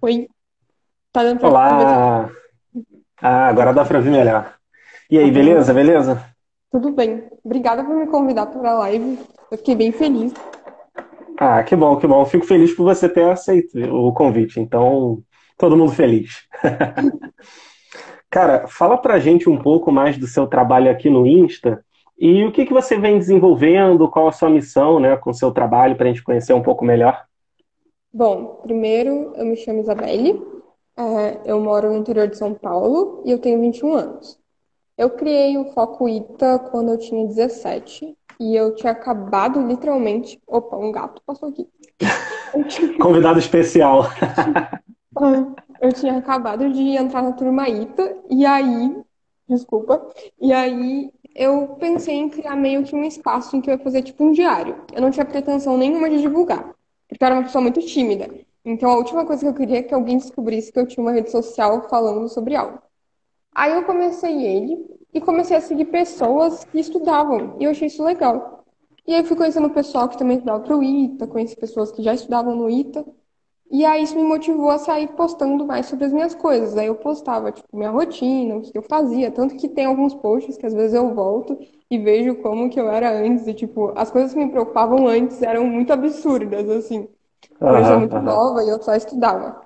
Oi. Tá dando pra Olá! Ah, agora dá pra ouvir melhor. E aí, beleza? Beleza? Tudo bem. Obrigada por me convidar para a live. Eu fiquei bem feliz. Ah, que bom, que bom. Fico feliz por você ter aceito o convite. Então, todo mundo feliz. Cara, fala pra gente um pouco mais do seu trabalho aqui no Insta e o que que você vem desenvolvendo, qual a sua missão, né, com o seu trabalho, para a gente conhecer um pouco melhor. Bom, primeiro eu me chamo Isabelle, é, eu moro no interior de São Paulo e eu tenho 21 anos. Eu criei o Foco Ita quando eu tinha 17 e eu tinha acabado literalmente. Opa, um gato passou aqui. Convidado especial. Eu tinha acabado de entrar na turma ITA e aí, desculpa, e aí eu pensei em criar meio que um espaço em que eu ia fazer tipo um diário. Eu não tinha pretensão nenhuma de divulgar, porque eu era uma pessoa muito tímida. Então a última coisa que eu queria é que alguém descobrisse que eu tinha uma rede social falando sobre algo. Aí eu comecei ele e comecei a seguir pessoas que estudavam, e eu achei isso legal. E aí fui conhecendo o pessoal que também estudava pro ITA, conheci pessoas que já estudavam no ITA, e aí isso me motivou a sair postando mais sobre as minhas coisas. Aí eu postava, tipo, minha rotina, o que eu fazia. Tanto que tem alguns posts que às vezes eu volto e vejo como que eu era antes. E, tipo, as coisas que me preocupavam antes eram muito absurdas, assim. Eu era muito nova e eu só estudava.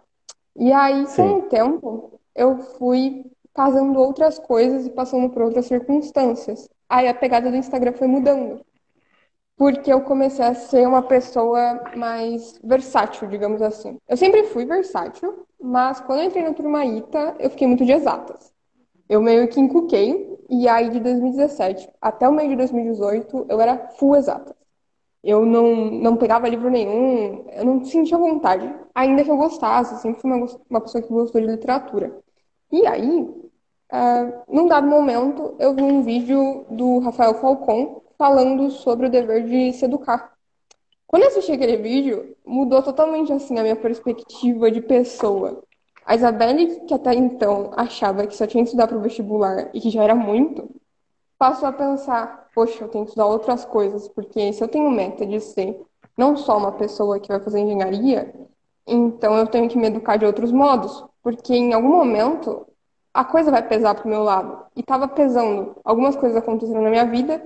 E aí, Sim. com o tempo, eu fui fazendo outras coisas e passando por outras circunstâncias. Aí a pegada do Instagram foi mudando porque eu comecei a ser uma pessoa mais versátil, digamos assim. Eu sempre fui versátil, mas quando eu entrei na turma ITA, eu fiquei muito de exatas. Eu meio que encuquei, e aí de 2017 até o meio de 2018, eu era full exatas. Eu não, não pegava livro nenhum, eu não sentia vontade, ainda que eu gostasse, sempre fui uma, uma pessoa que gostou de literatura. E aí, uh, num dado momento, eu vi um vídeo do Rafael Falcon, falando sobre o dever de se educar. Quando eu assisti aquele vídeo, mudou totalmente assim a minha perspectiva de pessoa. A Isabelle, que até então achava que só tinha que estudar para o vestibular e que já era muito, passou a pensar: poxa, eu tenho que estudar outras coisas, porque se eu tenho meta de ser não só uma pessoa que vai fazer engenharia, então eu tenho que me educar de outros modos, porque em algum momento a coisa vai pesar para o meu lado. E estava pesando. Algumas coisas aconteceram na minha vida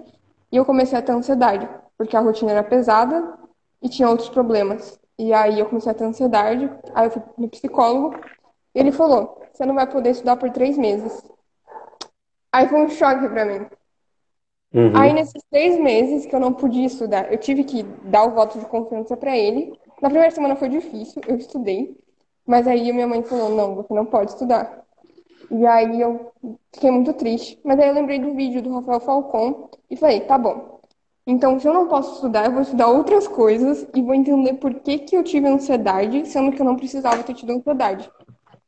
e eu comecei a ter ansiedade, porque a rotina era pesada e tinha outros problemas. E aí eu comecei a ter ansiedade, aí eu fui no psicólogo, ele falou: você não vai poder estudar por três meses. Aí foi um choque para mim. Uhum. Aí nesses três meses que eu não podia estudar, eu tive que dar o voto de confiança para ele. Na primeira semana foi difícil, eu estudei, mas aí minha mãe falou: não, você não pode estudar. E aí eu fiquei muito triste. Mas aí eu lembrei do vídeo do Rafael Falcon e falei, tá bom. Então, se eu não posso estudar, eu vou estudar outras coisas e vou entender por que, que eu tive ansiedade, sendo que eu não precisava ter tido ansiedade.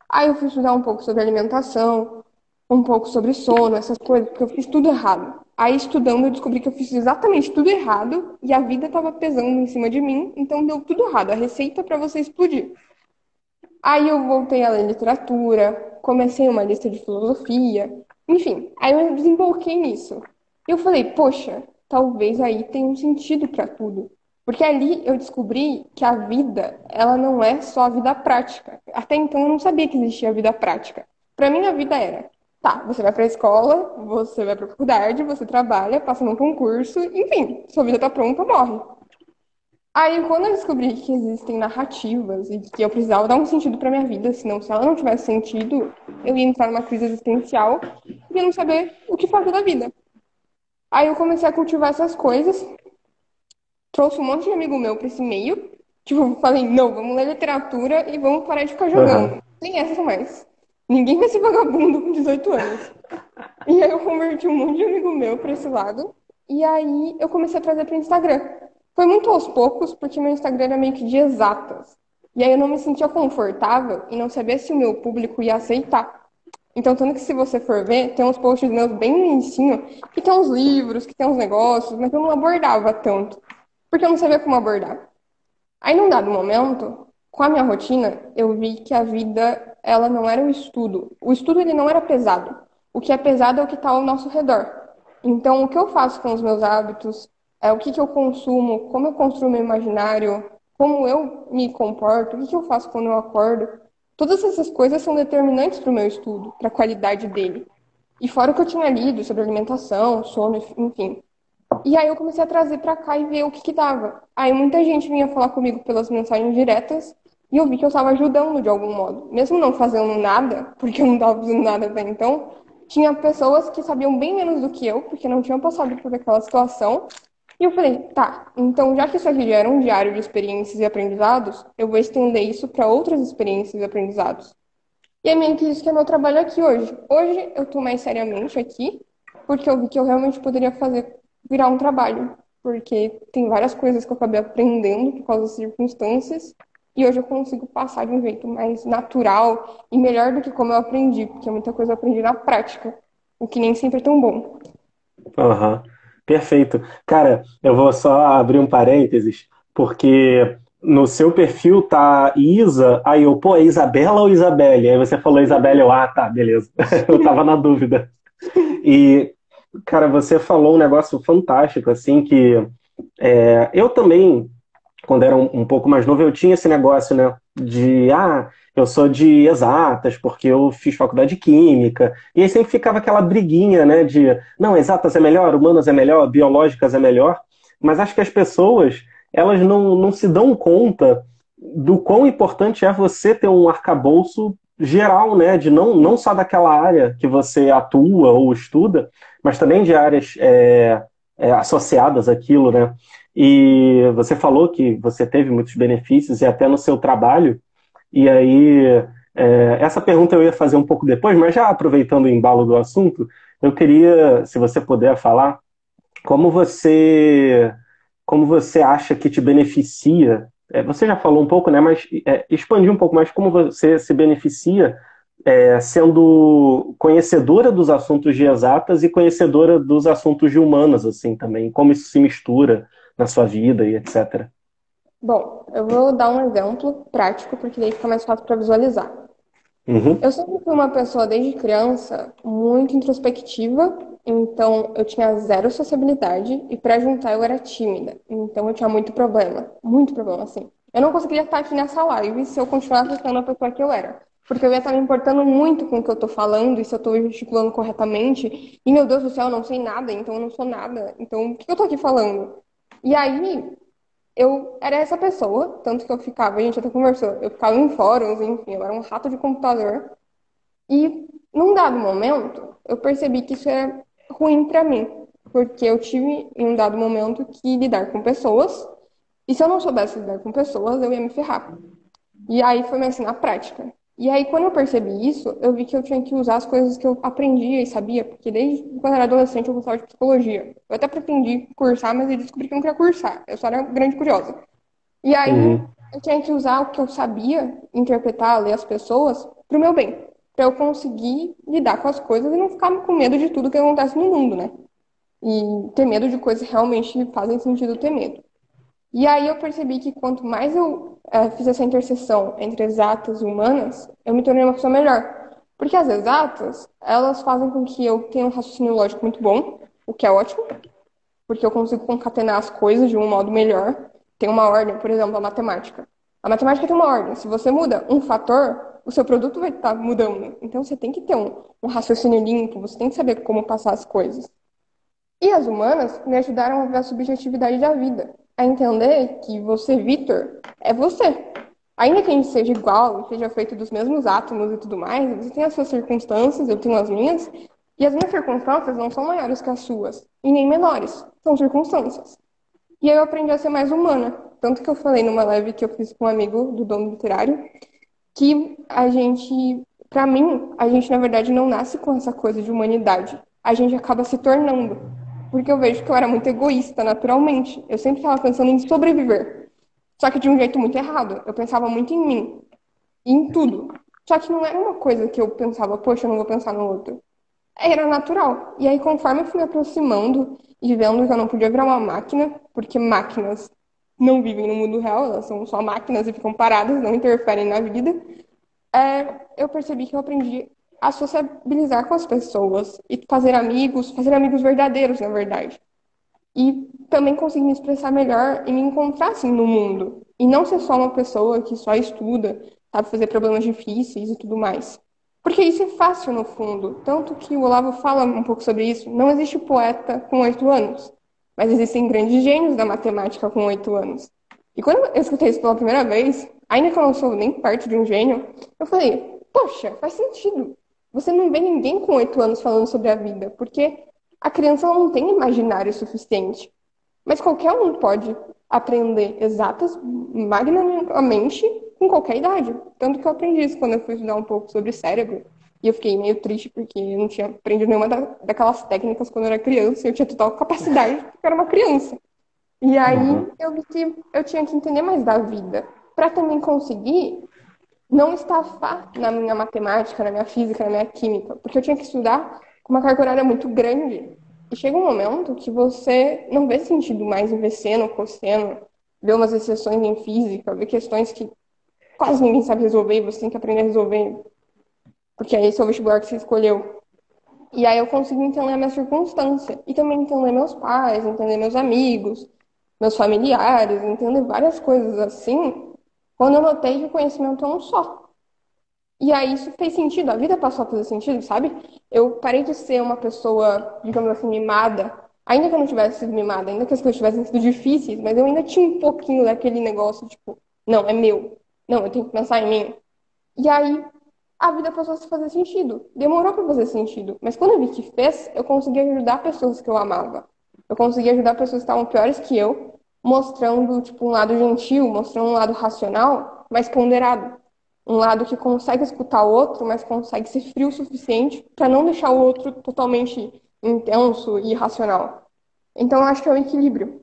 Aí eu fui estudar um pouco sobre alimentação, um pouco sobre sono, essas coisas, porque eu fiz tudo errado. Aí, estudando, eu descobri que eu fiz exatamente tudo errado e a vida estava pesando em cima de mim, então deu tudo errado. A receita para você explodir. Aí eu voltei a ler literatura, comecei uma lista de filosofia, enfim, aí eu desemboquei nisso. Eu falei, poxa, talvez aí tenha um sentido para tudo. Porque ali eu descobri que a vida, ela não é só a vida prática. Até então eu não sabia que existia a vida prática. Para mim a vida era, tá, você vai para a escola, você vai para a faculdade, você trabalha, passa num concurso, enfim, sua vida tá pronta, morre. Aí, quando eu descobri que existem narrativas e que eu precisava dar um sentido para minha vida, senão se ela não tivesse sentido, eu ia entrar numa crise existencial e não saber o que fazer da vida. Aí eu comecei a cultivar essas coisas, trouxe um monte de amigo meu para esse meio, tipo, falei, não, vamos ler literatura e vamos parar de ficar jogando. Uhum. Nem essa mais. Ninguém vai ser vagabundo com 18 anos. E aí eu converti um monte de amigo meu para esse lado, e aí eu comecei a trazer para Instagram. Foi muito aos poucos, porque meu Instagram era meio que de exatas. E aí eu não me sentia confortável e não sabia se o meu público ia aceitar. Então, tanto que se você for ver, tem uns posts meus bem no inicinho, que tem uns livros, que tem uns negócios, mas eu não abordava tanto. Porque eu não sabia como abordar. Aí, num dado momento, com a minha rotina, eu vi que a vida, ela não era o estudo. O estudo, ele não era pesado. O que é pesado é o que está ao nosso redor. Então, o que eu faço com os meus hábitos, é, o que, que eu consumo, como eu construo meu imaginário, como eu me comporto, o que, que eu faço quando eu acordo. Todas essas coisas são determinantes para o meu estudo, para a qualidade dele. E fora o que eu tinha lido sobre alimentação, sono, enfim. E aí eu comecei a trazer para cá e ver o que que dava. Aí muita gente vinha falar comigo pelas mensagens diretas e eu vi que eu estava ajudando de algum modo. Mesmo não fazendo nada, porque eu não estava fazendo nada até então, tinha pessoas que sabiam bem menos do que eu, porque não tinham passado por aquela situação. E eu falei, tá, então já que isso aqui já era um diário de experiências e aprendizados, eu vou estender isso para outras experiências e aprendizados. E é meio que isso que é meu trabalho aqui hoje. Hoje eu estou mais seriamente aqui, porque eu vi que eu realmente poderia fazer virar um trabalho, porque tem várias coisas que eu acabei aprendendo por causa das circunstâncias, e hoje eu consigo passar de um jeito mais natural e melhor do que como eu aprendi, porque muita coisa eu aprendi na prática, o que nem sempre é tão bom. Aham, uhum. perfeito. Cara, eu vou só abrir um parênteses, porque no seu perfil tá Isa, aí eu, pô, é Isabela ou Isabelle? Aí você falou Isabelle, eu, ah, tá, beleza. eu tava na dúvida. E, Cara, você falou um negócio fantástico, assim, que é, eu também, quando era um, um, pouco mais novo, eu tinha esse negócio, né, de, ah, eu sou de exatas, porque eu fiz faculdade de química, e aí sempre ficava aquela briguinha, né, de, não, exatas é melhor, humanas é melhor, biológicas é melhor, mas acho que as pessoas, elas não, não se dão conta do quão importante é você ter um arcabouço geral, né, de não, não só daquela área que você atua ou estuda, mas também de áreas é, é, associadas àquilo, né? E você falou que você teve muitos benefícios e até no seu trabalho, e aí é, essa pergunta eu ia fazer um pouco depois, mas já aproveitando o embalo do assunto, eu queria, se você puder falar, como você como você acha que te beneficia é, você já falou um pouco, né? Mas é, expandir um pouco mais como você se beneficia é, sendo conhecedora dos assuntos de exatas e conhecedora dos assuntos de humanas, assim, também. Como isso se mistura na sua vida e etc. Bom, eu vou dar um exemplo prático, porque daí fica mais fácil para visualizar. Uhum. Eu sempre fui uma pessoa, desde criança, muito introspectiva então, eu tinha zero sociabilidade e para juntar eu era tímida. Então, eu tinha muito problema. Muito problema, assim. Eu não conseguiria estar aqui nessa live se eu continuasse sendo a pessoa que eu era. Porque eu ia estar me importando muito com o que eu tô falando e se eu tô gesticulando corretamente. E, meu Deus do céu, eu não sei nada, então eu não sou nada. Então, o que eu tô aqui falando? E aí, eu era essa pessoa, tanto que eu ficava, a gente até conversou, eu ficava em fóruns, enfim, eu era um rato de computador. E, num dado momento, eu percebi que isso era ruim para mim, porque eu tive em um dado momento que lidar com pessoas, e se eu não soubesse lidar com pessoas, eu ia me ferrar. E aí foi me assim na prática. E aí, quando eu percebi isso, eu vi que eu tinha que usar as coisas que eu aprendia e sabia, porque desde quando eu era adolescente eu gostava de psicologia. Eu até pretendi cursar, mas eu descobri que eu não queria cursar. Eu só era grande curiosa. E aí, uhum. eu tinha que usar o que eu sabia, interpretar, ler as pessoas, pro meu bem para eu conseguir lidar com as coisas e não ficar com medo de tudo que acontece no mundo, né? E ter medo de coisas que realmente fazem sentido ter medo. E aí eu percebi que quanto mais eu é, fiz essa interseção entre exatas e humanas, eu me tornei uma pessoa melhor. Porque as exatas, elas fazem com que eu tenha um raciocínio lógico muito bom, o que é ótimo, porque eu consigo concatenar as coisas de um modo melhor. Tem uma ordem, por exemplo, a matemática. A matemática tem uma ordem. Se você muda um fator, o seu produto vai estar mudando. Então você tem que ter um, um raciocínio limpo, você tem que saber como passar as coisas. E as humanas me ajudaram a ver a subjetividade da vida, a entender que você, Vitor, é você. Ainda que a gente seja igual, seja feito dos mesmos átomos e tudo mais, você tem as suas circunstâncias, eu tenho as minhas, e as minhas circunstâncias não são maiores que as suas, e nem menores, são circunstâncias. E aí eu aprendi a ser mais humana, tanto que eu falei numa live que eu fiz com um amigo do dono literário, que a gente, para mim, a gente na verdade não nasce com essa coisa de humanidade. A gente acaba se tornando. Porque eu vejo que eu era muito egoísta, naturalmente. Eu sempre estava pensando em sobreviver. Só que de um jeito muito errado. Eu pensava muito em mim. Em tudo. Só que não era uma coisa que eu pensava, poxa, eu não vou pensar no outro. Era natural. E aí, conforme eu fui me aproximando e vendo que eu não podia virar uma máquina, porque máquinas não vivem no mundo real, elas são só máquinas e ficam paradas, não interferem na vida, é, eu percebi que eu aprendi a sociabilizar com as pessoas e fazer amigos, fazer amigos verdadeiros, na verdade. E também consegui me expressar melhor e me encontrar assim no mundo. E não ser só uma pessoa que só estuda, sabe fazer problemas difíceis e tudo mais. Porque isso é fácil no fundo. Tanto que o Olavo fala um pouco sobre isso. Não existe poeta com oito anos, mas existem grandes gênios da matemática com oito anos. E quando eu escutei isso pela primeira vez, ainda que eu não sou nem parte de um gênio, eu falei, poxa, faz sentido. Você não vê ninguém com oito anos falando sobre a vida, porque a criança não tem imaginário suficiente. Mas qualquer um pode aprender exatas magnanimamente com qualquer idade. Tanto que eu aprendi isso quando eu fui estudar um pouco sobre cérebro. E eu fiquei meio triste porque eu não tinha aprendido nenhuma da, daquelas técnicas quando eu era criança. E eu tinha total capacidade porque eu era uma criança. E aí uhum. eu vi que eu tinha que entender mais da vida. Para também conseguir não estafar na minha matemática, na minha física, na minha química. Porque eu tinha que estudar com uma carga horária muito grande. E chega um momento que você não vê sentido mais em ver seno, cosseno, ver umas exceções em física, ver questões que quase ninguém sabe resolver e você tem que aprender a resolver. Porque esse é o vestibular que você escolheu. E aí eu consigo entender a minha circunstância. E também entender meus pais, entender meus amigos, meus familiares, entender várias coisas assim, quando eu notei que o conhecimento é um só. E aí isso fez sentido, a vida passou a fazer sentido, sabe? Eu parei de ser uma pessoa, digamos assim, mimada. Ainda que eu não tivesse sido mimada, ainda que as coisas tivessem sido difíceis, mas eu ainda tinha um pouquinho daquele negócio, tipo, não, é meu. Não, eu tenho que pensar em mim. E aí a vida passou a fazer sentido. Demorou para fazer sentido. Mas quando eu vi que fez, eu consegui ajudar pessoas que eu amava. Eu consegui ajudar pessoas que estavam piores que eu, mostrando, tipo, um lado gentil, mostrando um lado racional, mas ponderado um lado que consegue escutar o outro, mas consegue ser frio o suficiente para não deixar o outro totalmente intenso e irracional. Então, eu acho que é o equilíbrio.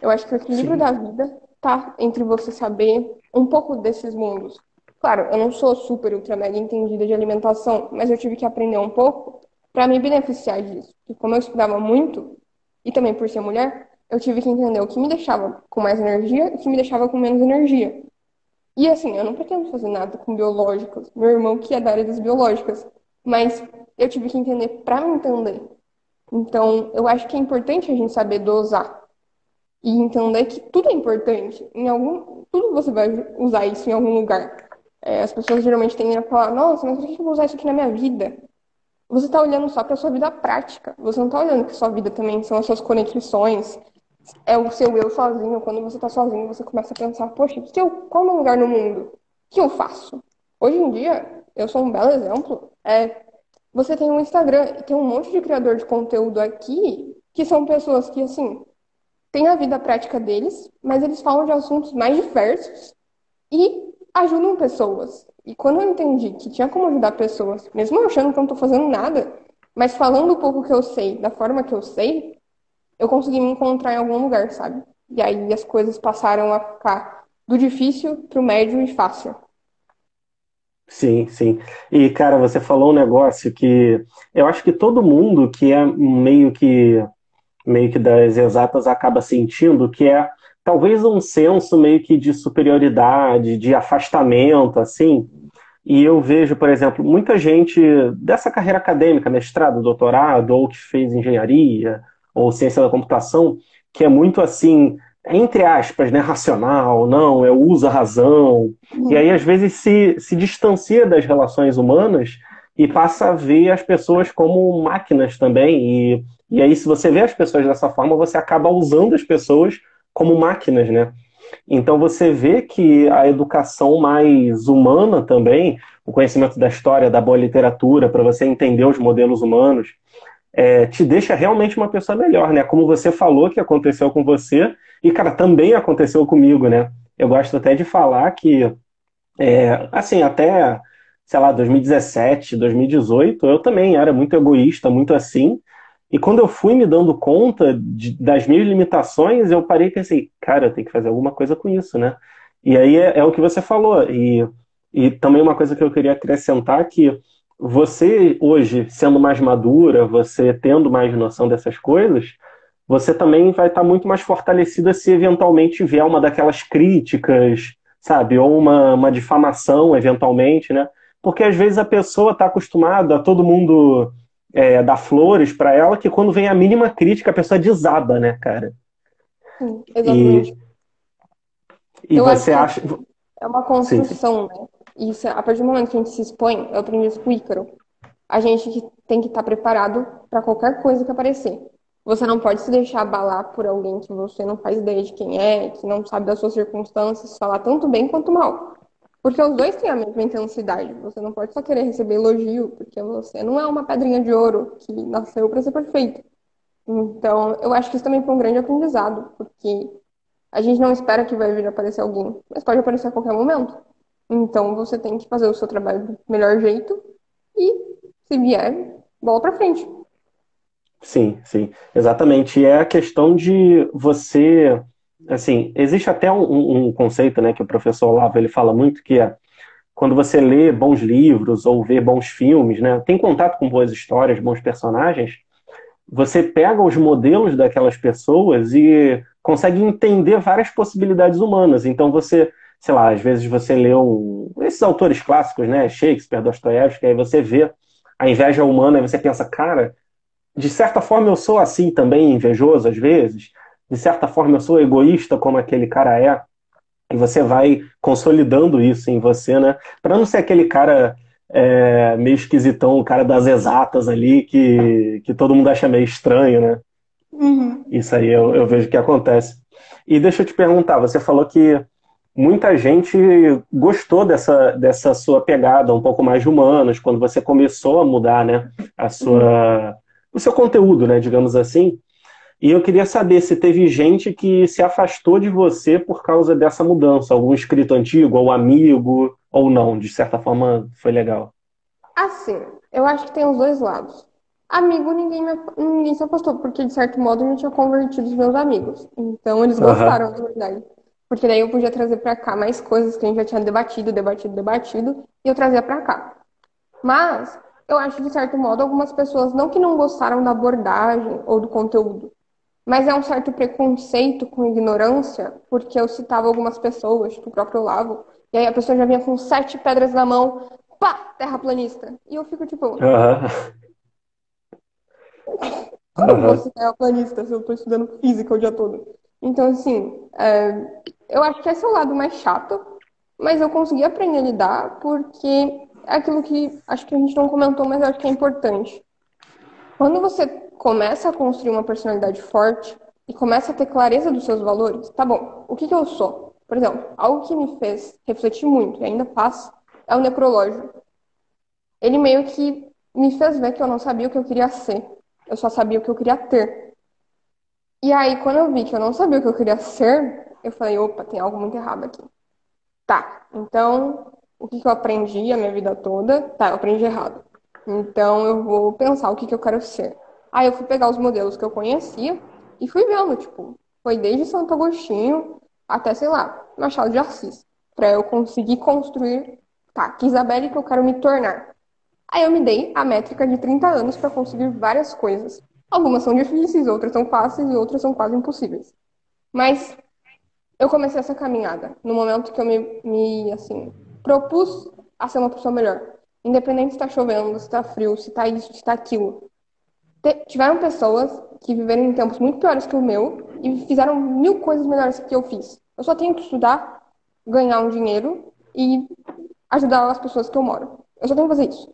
Eu acho que o equilíbrio Sim. da vida tá entre você saber um pouco desses mundos. Claro, eu não sou super, ultra, mega entendida de alimentação, mas eu tive que aprender um pouco para me beneficiar disso. E como eu estudava muito, e também por ser mulher, eu tive que entender o que me deixava com mais energia e o que me deixava com menos energia. E assim, eu não pretendo fazer nada com biológicos. Meu irmão que é da área das biológicas. Mas eu tive que entender para me entender. Então, eu acho que é importante a gente saber dosar. E entender que tudo é importante. Em algum, tudo você vai usar isso em algum lugar. É, as pessoas geralmente tendem a falar, nossa, mas por que eu vou usar isso aqui na minha vida? Você está olhando só para a sua vida prática. Você não está olhando que sua vida também são as suas conexões, é o seu eu sozinho. Quando você está sozinho, você começa a pensar, poxa, que eu, qual é o meu lugar no mundo? O que eu faço? Hoje em dia, eu sou um belo exemplo. É, você tem um Instagram e tem um monte de criador de conteúdo aqui que são pessoas que, assim, têm a vida prática deles, mas eles falam de assuntos mais diversos e ajudam pessoas. E quando eu entendi que tinha como ajudar pessoas, mesmo achando que eu não estou fazendo nada, mas falando um pouco que eu sei, da forma que eu sei, eu consegui me encontrar em algum lugar, sabe? E aí as coisas passaram a ficar do difícil pro médio e fácil. Sim, sim. E, cara, você falou um negócio que eu acho que todo mundo que é meio que meio que das exatas acaba sentindo, que é talvez um senso meio que de superioridade, de afastamento, assim. E eu vejo, por exemplo, muita gente dessa carreira acadêmica, mestrado, doutorado, ou que fez engenharia, ou ciência da computação, que é muito assim, entre aspas, né, racional, não, é usa razão. Uhum. E aí, às vezes, se, se distancia das relações humanas e passa a ver as pessoas como máquinas também. E, e aí, se você vê as pessoas dessa forma, você acaba usando as pessoas como máquinas, né? Então você vê que a educação mais humana também, o conhecimento da história, da boa literatura, para você entender os modelos humanos, é, te deixa realmente uma pessoa melhor, né? Como você falou que aconteceu com você, e, cara, também aconteceu comigo, né? Eu gosto até de falar que, é, assim, até, sei lá, 2017, 2018, eu também era muito egoísta, muito assim. E quando eu fui me dando conta de, das minhas limitações, eu parei e pensei, cara, eu tenho que fazer alguma coisa com isso, né? E aí é, é o que você falou. E, e também uma coisa que eu queria acrescentar que você hoje sendo mais madura, você tendo mais noção dessas coisas, você também vai estar muito mais fortalecida se eventualmente vier uma daquelas críticas, sabe, ou uma, uma difamação eventualmente, né? Porque às vezes a pessoa está acostumada a todo mundo é, dar flores para ela, que quando vem a mínima crítica a pessoa desaba, né, cara? Sim, exatamente. E, e você acha. É uma construção, Sim. né? isso, a partir do momento que a gente se expõe, eu aprendi isso com o Ícaro. A gente tem que estar preparado para qualquer coisa que aparecer. Você não pode se deixar abalar por alguém que você não faz ideia de quem é, que não sabe das suas circunstâncias, falar tanto bem quanto mal. Porque os dois têm a mesma intensidade. Você não pode só querer receber elogio, porque você não é uma pedrinha de ouro que nasceu para ser perfeito. Então, eu acho que isso também foi um grande aprendizado, porque a gente não espera que vai vir aparecer alguém, mas pode aparecer a qualquer momento. Então, você tem que fazer o seu trabalho do melhor jeito e, se vier, bola para frente. Sim, sim, exatamente. E é a questão de você, assim, existe até um, um conceito, né, que o professor Olavo ele fala muito, que é quando você lê bons livros ou vê bons filmes, né, tem contato com boas histórias, bons personagens, você pega os modelos daquelas pessoas e consegue entender várias possibilidades humanas. Então você, sei lá, às vezes você lê um, esses autores clássicos, né, Shakespeare, Dostoiévski, aí você vê a inveja humana e você pensa, cara, de certa forma eu sou assim também, invejoso às vezes. De certa forma eu sou egoísta como aquele cara é. E você vai consolidando isso em você, né? Para não ser aquele cara é, meio esquisitão, o cara das exatas ali, que, que todo mundo acha meio estranho, né? Uhum. Isso aí eu, eu vejo que acontece. E deixa eu te perguntar, você falou que muita gente gostou dessa, dessa sua pegada um pouco mais de humanos, quando você começou a mudar, né? A sua o seu conteúdo, né, digamos assim. E eu queria saber se teve gente que se afastou de você por causa dessa mudança, algum inscrito antigo, ou amigo, ou não, de certa forma foi legal. Assim, eu acho que tem os dois lados. Amigo, ninguém, me, ninguém se afastou, porque de certo modo eu tinha convertido os meus amigos. Então eles gostaram, uhum. verdade. Porque daí eu podia trazer para cá mais coisas que a gente já tinha debatido, debatido, debatido, e eu trazia para cá. Mas eu acho, de certo modo, algumas pessoas não que não gostaram da abordagem ou do conteúdo, mas é um certo preconceito com ignorância, porque eu citava algumas pessoas, tipo o próprio Lavo, e aí a pessoa já vinha com sete pedras na mão, pá, terraplanista. E eu fico tipo. Uhum. Como uhum. você é terraplanista se eu estou estudando física o dia todo? Então, assim, é, eu acho que esse é o lado mais chato, mas eu consegui aprender a lidar porque é aquilo que acho que a gente não comentou, mas acho que é importante. Quando você começa a construir uma personalidade forte e começa a ter clareza dos seus valores, tá bom, o que, que eu sou? Por exemplo, algo que me fez refletir muito e ainda faz é o necrológio. Ele meio que me fez ver que eu não sabia o que eu queria ser, eu só sabia o que eu queria ter. E aí, quando eu vi que eu não sabia o que eu queria ser, eu falei: opa, tem algo muito errado aqui. Tá, então o que, que eu aprendi a minha vida toda, tá, eu aprendi errado. Então eu vou pensar o que, que eu quero ser. Aí eu fui pegar os modelos que eu conhecia e fui vendo, tipo, foi desde Santo Agostinho até, sei lá, Machado de Assis, para eu conseguir construir, tá, que Isabelle que eu quero me tornar. Aí eu me dei a métrica de 30 anos para conseguir várias coisas. Algumas são difíceis, outras são fáceis e outras são quase impossíveis. Mas eu comecei essa caminhada no momento que eu me, me assim, propus a ser uma pessoa melhor. Independente se está chovendo, se está frio, se está isso, se está aquilo. Tiveram pessoas que viveram em tempos muito piores que o meu e fizeram mil coisas melhores que eu fiz. Eu só tenho que estudar, ganhar um dinheiro e ajudar as pessoas que eu moro. Eu só tenho que fazer isso.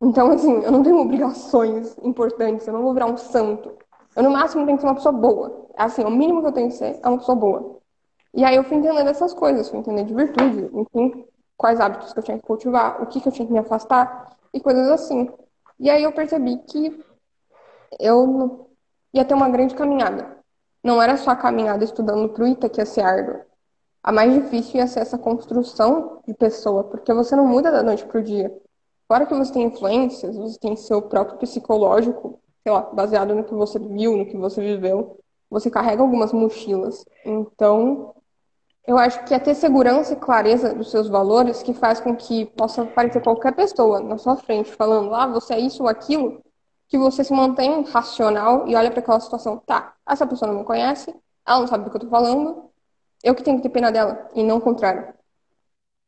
Então, assim, eu não tenho obrigações importantes, eu não vou virar um santo. Eu, no máximo, tenho que ser uma pessoa boa. Assim, o mínimo que eu tenho que ser é uma pessoa boa. E aí eu fui entendendo essas coisas, fui entendendo de virtude, enfim quais hábitos que eu tinha que cultivar, o que, que eu tinha que me afastar e coisas assim. E aí eu percebi que eu ia ter uma grande caminhada. Não era só a caminhada estudando para o ITA que ia ser árdua. A mais difícil ia ser essa construção de pessoa, porque você não muda da noite para o dia. Fora que você tem influências, você tem seu próprio psicológico, sei lá, baseado no que você viu, no que você viveu. Você carrega algumas mochilas. Então, eu acho que é ter segurança e clareza dos seus valores que faz com que possa aparecer qualquer pessoa na sua frente falando, ah, você é isso ou aquilo, que você se mantém racional e olha para aquela situação, tá, essa pessoa não me conhece, ela não sabe do que eu tô falando, eu que tenho que ter pena dela, e não o contrário.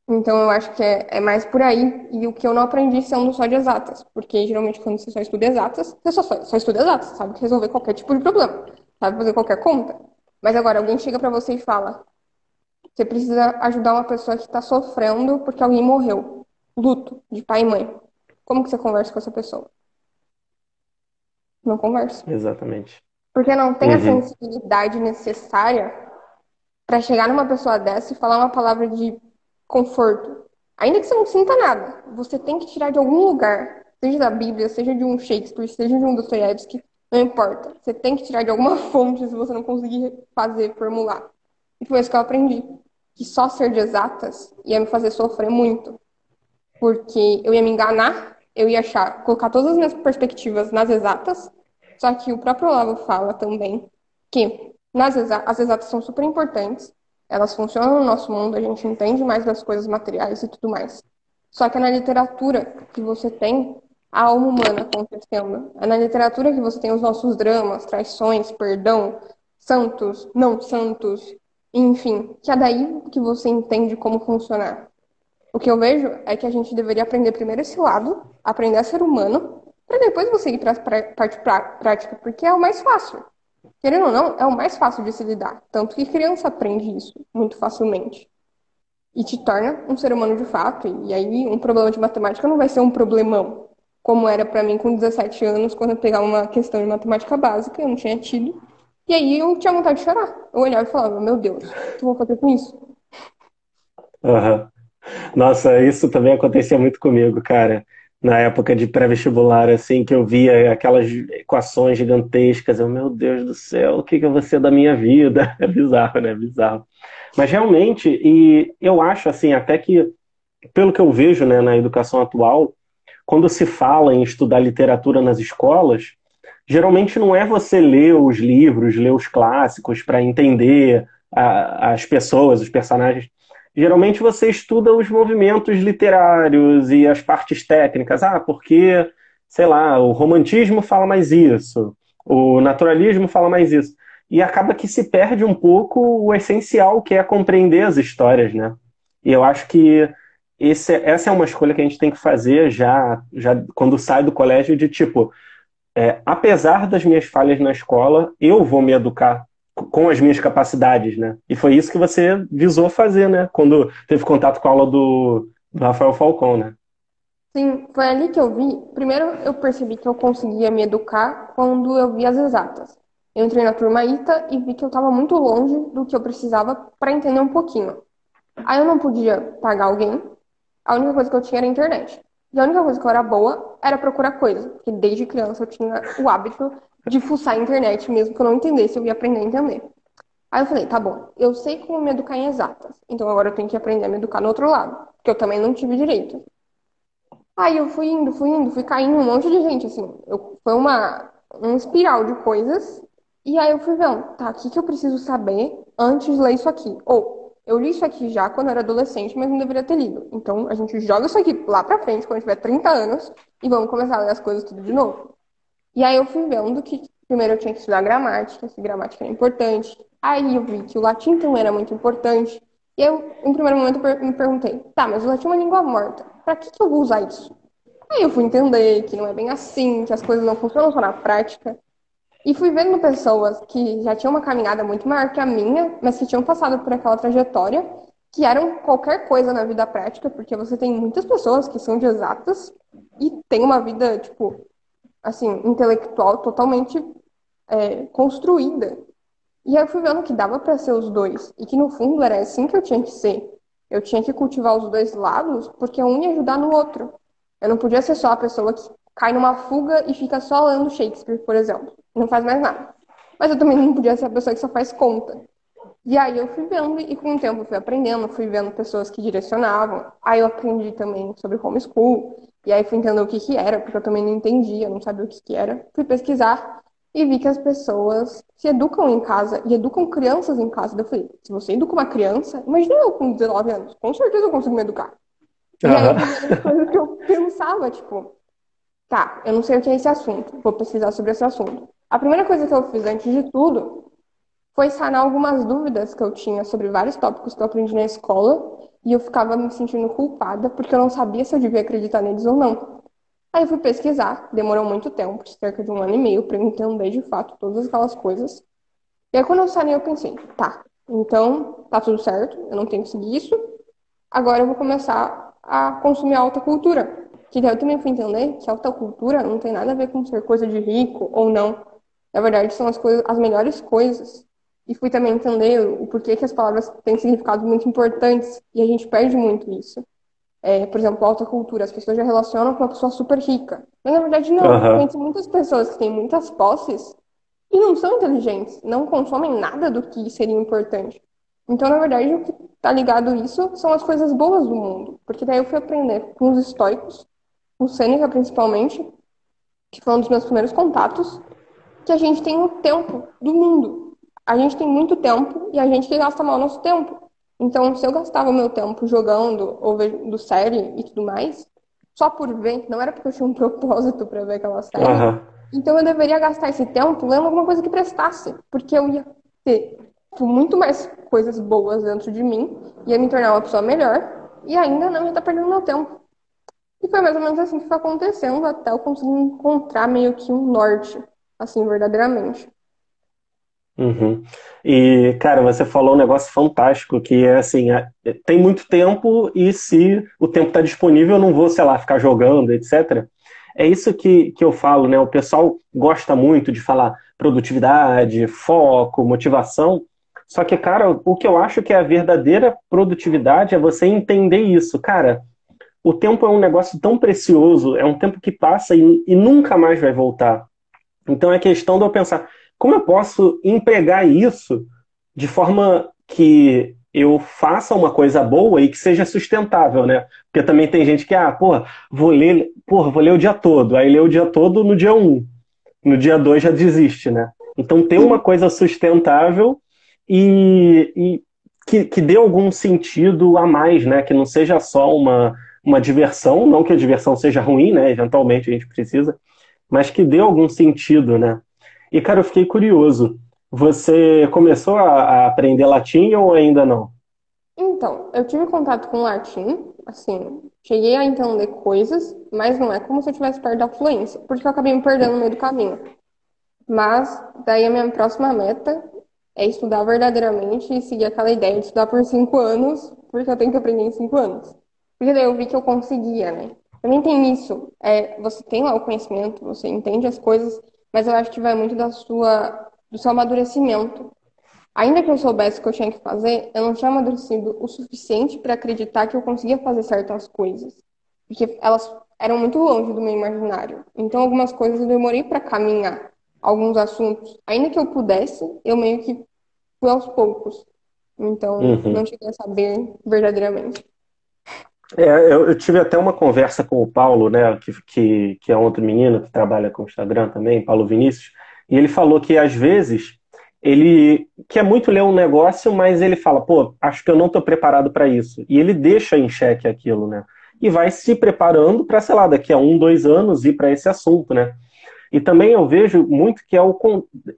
Então eu acho que é, é, mais por aí, e o que eu não aprendi sendo só de exatas, porque geralmente quando você só estuda exatas, você só, só, estuda exatas, sabe resolver qualquer tipo de problema, sabe fazer qualquer conta. Mas agora alguém chega para você e fala, Você precisa ajudar uma pessoa que está sofrendo porque alguém morreu. Luto de pai e mãe. Como que você conversa com essa pessoa? Não conversa. Exatamente. Porque não tem uhum. a sensibilidade necessária para chegar numa pessoa dessa e falar uma palavra de conforto. Ainda que você não sinta nada, você tem que tirar de algum lugar, seja da Bíblia, seja de um Shakespeare, seja de um Dostoiévski, não importa. Você tem que tirar de alguma fonte se você não conseguir fazer, formular. E foi isso que eu aprendi. Que só ser de exatas ia me fazer sofrer muito. Porque eu ia me enganar, eu ia achar, colocar todas as minhas perspectivas nas exatas, só que o próprio Olavo fala também que nas exa as exatas são super importantes, elas funcionam no nosso mundo, a gente entende mais das coisas materiais e tudo mais. Só que é na literatura que você tem a alma humana acontecendo. É na literatura que você tem os nossos dramas, traições, perdão, santos, não santos, enfim, que é daí que você entende como funcionar. O que eu vejo é que a gente deveria aprender primeiro esse lado, aprender a ser humano, para depois você ir para a parte prática, porque é o mais fácil. Querendo ou não, é o mais fácil de se lidar. Tanto que criança aprende isso muito facilmente. E te torna um ser humano de fato. E aí, um problema de matemática não vai ser um problemão, como era para mim com 17 anos, quando eu pegava uma questão de matemática básica, eu não tinha tido. E aí eu tinha vontade de chorar. Eu olhava e falava: Meu Deus, o que eu vou fazer com isso? Uhum. Nossa, isso também acontecia muito comigo, cara na época de pré-vestibular, assim, que eu via aquelas equações gigantescas, eu, meu Deus do céu, o que, que eu vou ser da minha vida? É bizarro, né? É bizarro. Mas realmente, e eu acho, assim, até que, pelo que eu vejo né, na educação atual, quando se fala em estudar literatura nas escolas, geralmente não é você ler os livros, ler os clássicos para entender a, as pessoas, os personagens geralmente você estuda os movimentos literários e as partes técnicas. Ah, porque, sei lá, o romantismo fala mais isso, o naturalismo fala mais isso. E acaba que se perde um pouco o essencial, que é compreender as histórias, né? E eu acho que esse, essa é uma escolha que a gente tem que fazer já, já quando sai do colégio, de tipo, é, apesar das minhas falhas na escola, eu vou me educar com as minhas capacidades, né? E foi isso que você visou fazer, né? Quando teve contato com a aula do, do Rafael Falcão, né? Sim, foi ali que eu vi. Primeiro, eu percebi que eu conseguia me educar quando eu vi as exatas. Eu entrei na turma ITA e vi que eu estava muito longe do que eu precisava para entender um pouquinho. Aí eu não podia pagar alguém, a única coisa que eu tinha era a internet. E a única coisa que eu era boa era procurar coisa, porque desde criança eu tinha o hábito de fuçar a internet, mesmo que eu não entendesse, eu ia aprender a entender. Aí eu falei, tá bom, eu sei como me educar em exatas, então agora eu tenho que aprender a me educar no outro lado, porque eu também não tive direito. Aí eu fui indo, fui indo, fui caindo um monte de gente, assim, eu, foi uma, um espiral de coisas, e aí eu fui vendo, tá, o que, que eu preciso saber antes de ler isso aqui? Ou, eu li isso aqui já quando eu era adolescente, mas não deveria ter lido. Então a gente joga isso aqui lá pra frente, quando eu tiver 30 anos, e vamos começar a ler as coisas tudo de novo. E aí eu fui vendo que primeiro eu tinha que estudar gramática, se gramática era importante. Aí eu vi que o latim também era muito importante. E eu, em primeiro momento, me perguntei, tá, mas o latim é uma língua morta. Pra que, que eu vou usar isso? Aí eu fui entender que não é bem assim, que as coisas não funcionam só na prática. E fui vendo pessoas que já tinham uma caminhada muito maior que a minha, mas que tinham passado por aquela trajetória, que eram qualquer coisa na vida prática, porque você tem muitas pessoas que são de exatas e têm uma vida, tipo, assim, intelectual totalmente é, construída. E aí eu fui vendo que dava para ser os dois. E que no fundo era assim que eu tinha que ser. Eu tinha que cultivar os dois lados, porque um ia ajudar no outro. Eu não podia ser só a pessoa que cai numa fuga e fica só lendo Shakespeare, por exemplo. Não faz mais nada. Mas eu também não podia ser a pessoa que só faz conta. E aí eu fui vendo, e com o tempo fui aprendendo, fui vendo pessoas que direcionavam. Aí eu aprendi também sobre homeschool. E aí fui entender o que que era, porque eu também não entendia, não sabia o que que era. Fui pesquisar e vi que as pessoas se educam em casa e educam crianças em casa. Eu falei, se você educa uma criança, imagina eu com 19 anos, com certeza eu consigo me educar. E aí eu coisas que eu pensava, tipo, tá, eu não sei o que é esse assunto, vou pesquisar sobre esse assunto. A primeira coisa que eu fiz antes de tudo foi sanar algumas dúvidas que eu tinha sobre vários tópicos que eu aprendi na escola e eu ficava me sentindo culpada porque eu não sabia se eu devia acreditar neles ou não. Aí eu fui pesquisar, demorou muito tempo, cerca de um ano e meio, para entender de fato todas aquelas coisas. E aí quando eu saí, eu pensei, tá, então tá tudo certo, eu não tenho que seguir isso. Agora eu vou começar a consumir alta cultura. Que daí eu também fui entender que alta cultura não tem nada a ver com ser coisa de rico ou não. Na verdade, são as, coisas, as melhores coisas. E fui também entender o porquê que as palavras têm significados muito importantes e a gente perde muito isso. É, por exemplo, alta cultura, as pessoas já relacionam com uma pessoa super rica. Mas na verdade não. Uhum. Conheço muitas pessoas que têm muitas posses e não são inteligentes, não consomem nada do que seria importante. Então, na verdade, o que está ligado a isso são as coisas boas do mundo. Porque daí eu fui aprender com os estoicos, o Sêneca principalmente, que foi um dos meus primeiros contatos, que a gente tem o tempo do mundo. A gente tem muito tempo e a gente que gasta mal o nosso tempo. Então, se eu gastava meu tempo jogando ou vendo série e tudo mais, só por ver, não era porque eu tinha um propósito para ver aquela série. Uhum. Então, eu deveria gastar esse tempo lendo alguma coisa que prestasse, porque eu ia ter muito mais coisas boas dentro de mim, ia me tornar uma pessoa melhor e ainda não ia estar perdendo meu tempo. E foi mais ou menos assim que foi acontecendo até eu conseguir encontrar meio que um norte, assim, verdadeiramente. Uhum. E, cara, você falou um negócio fantástico, que é assim, tem muito tempo e se o tempo está disponível, eu não vou, sei lá, ficar jogando, etc. É isso que, que eu falo, né? O pessoal gosta muito de falar produtividade, foco, motivação. Só que, cara, o que eu acho que é a verdadeira produtividade é você entender isso. Cara, o tempo é um negócio tão precioso, é um tempo que passa e, e nunca mais vai voltar. Então é questão de eu pensar, como eu posso empregar isso de forma que eu faça uma coisa boa e que seja sustentável, né? Porque também tem gente que, ah, porra, vou ler, porra, vou ler o dia todo. Aí lê o dia todo no dia 1. No dia 2 já desiste, né? Então ter uma coisa sustentável e, e que, que dê algum sentido a mais, né? Que não seja só uma, uma diversão, não que a diversão seja ruim, né? Eventualmente a gente precisa, mas que dê algum sentido, né? E, cara, eu fiquei curioso. Você começou a, a aprender latim ou ainda não? Então, eu tive contato com latim, assim, cheguei a entender coisas, mas não é como se eu tivesse perto da fluência, porque eu acabei me perdendo no meio do caminho. Mas, daí a minha próxima meta é estudar verdadeiramente e seguir aquela ideia de estudar por cinco anos, porque eu tenho que aprender em cinco anos. Porque daí eu vi que eu conseguia, né? Também tem isso. É, você tem lá o conhecimento, você entende as coisas, mas eu acho que vai muito da sua, do seu amadurecimento. Ainda que eu soubesse o que eu tinha que fazer, eu não tinha amadurecido o suficiente para acreditar que eu conseguia fazer certas coisas. Porque elas eram muito longe do meu imaginário. Então, algumas coisas eu demorei para caminhar. Alguns assuntos, ainda que eu pudesse, eu meio que fui aos poucos. Então, uhum. não cheguei a saber verdadeiramente. É, eu, eu, tive até uma conversa com o Paulo, né, que, que, que é outro menino que trabalha com o Instagram também, Paulo Vinícius, e ele falou que às vezes ele quer muito ler um negócio, mas ele fala, pô, acho que eu não estou preparado para isso. E ele deixa em xeque aquilo, né? E vai se preparando para, sei lá, daqui a um, dois anos ir para esse assunto, né? E também eu vejo muito que é o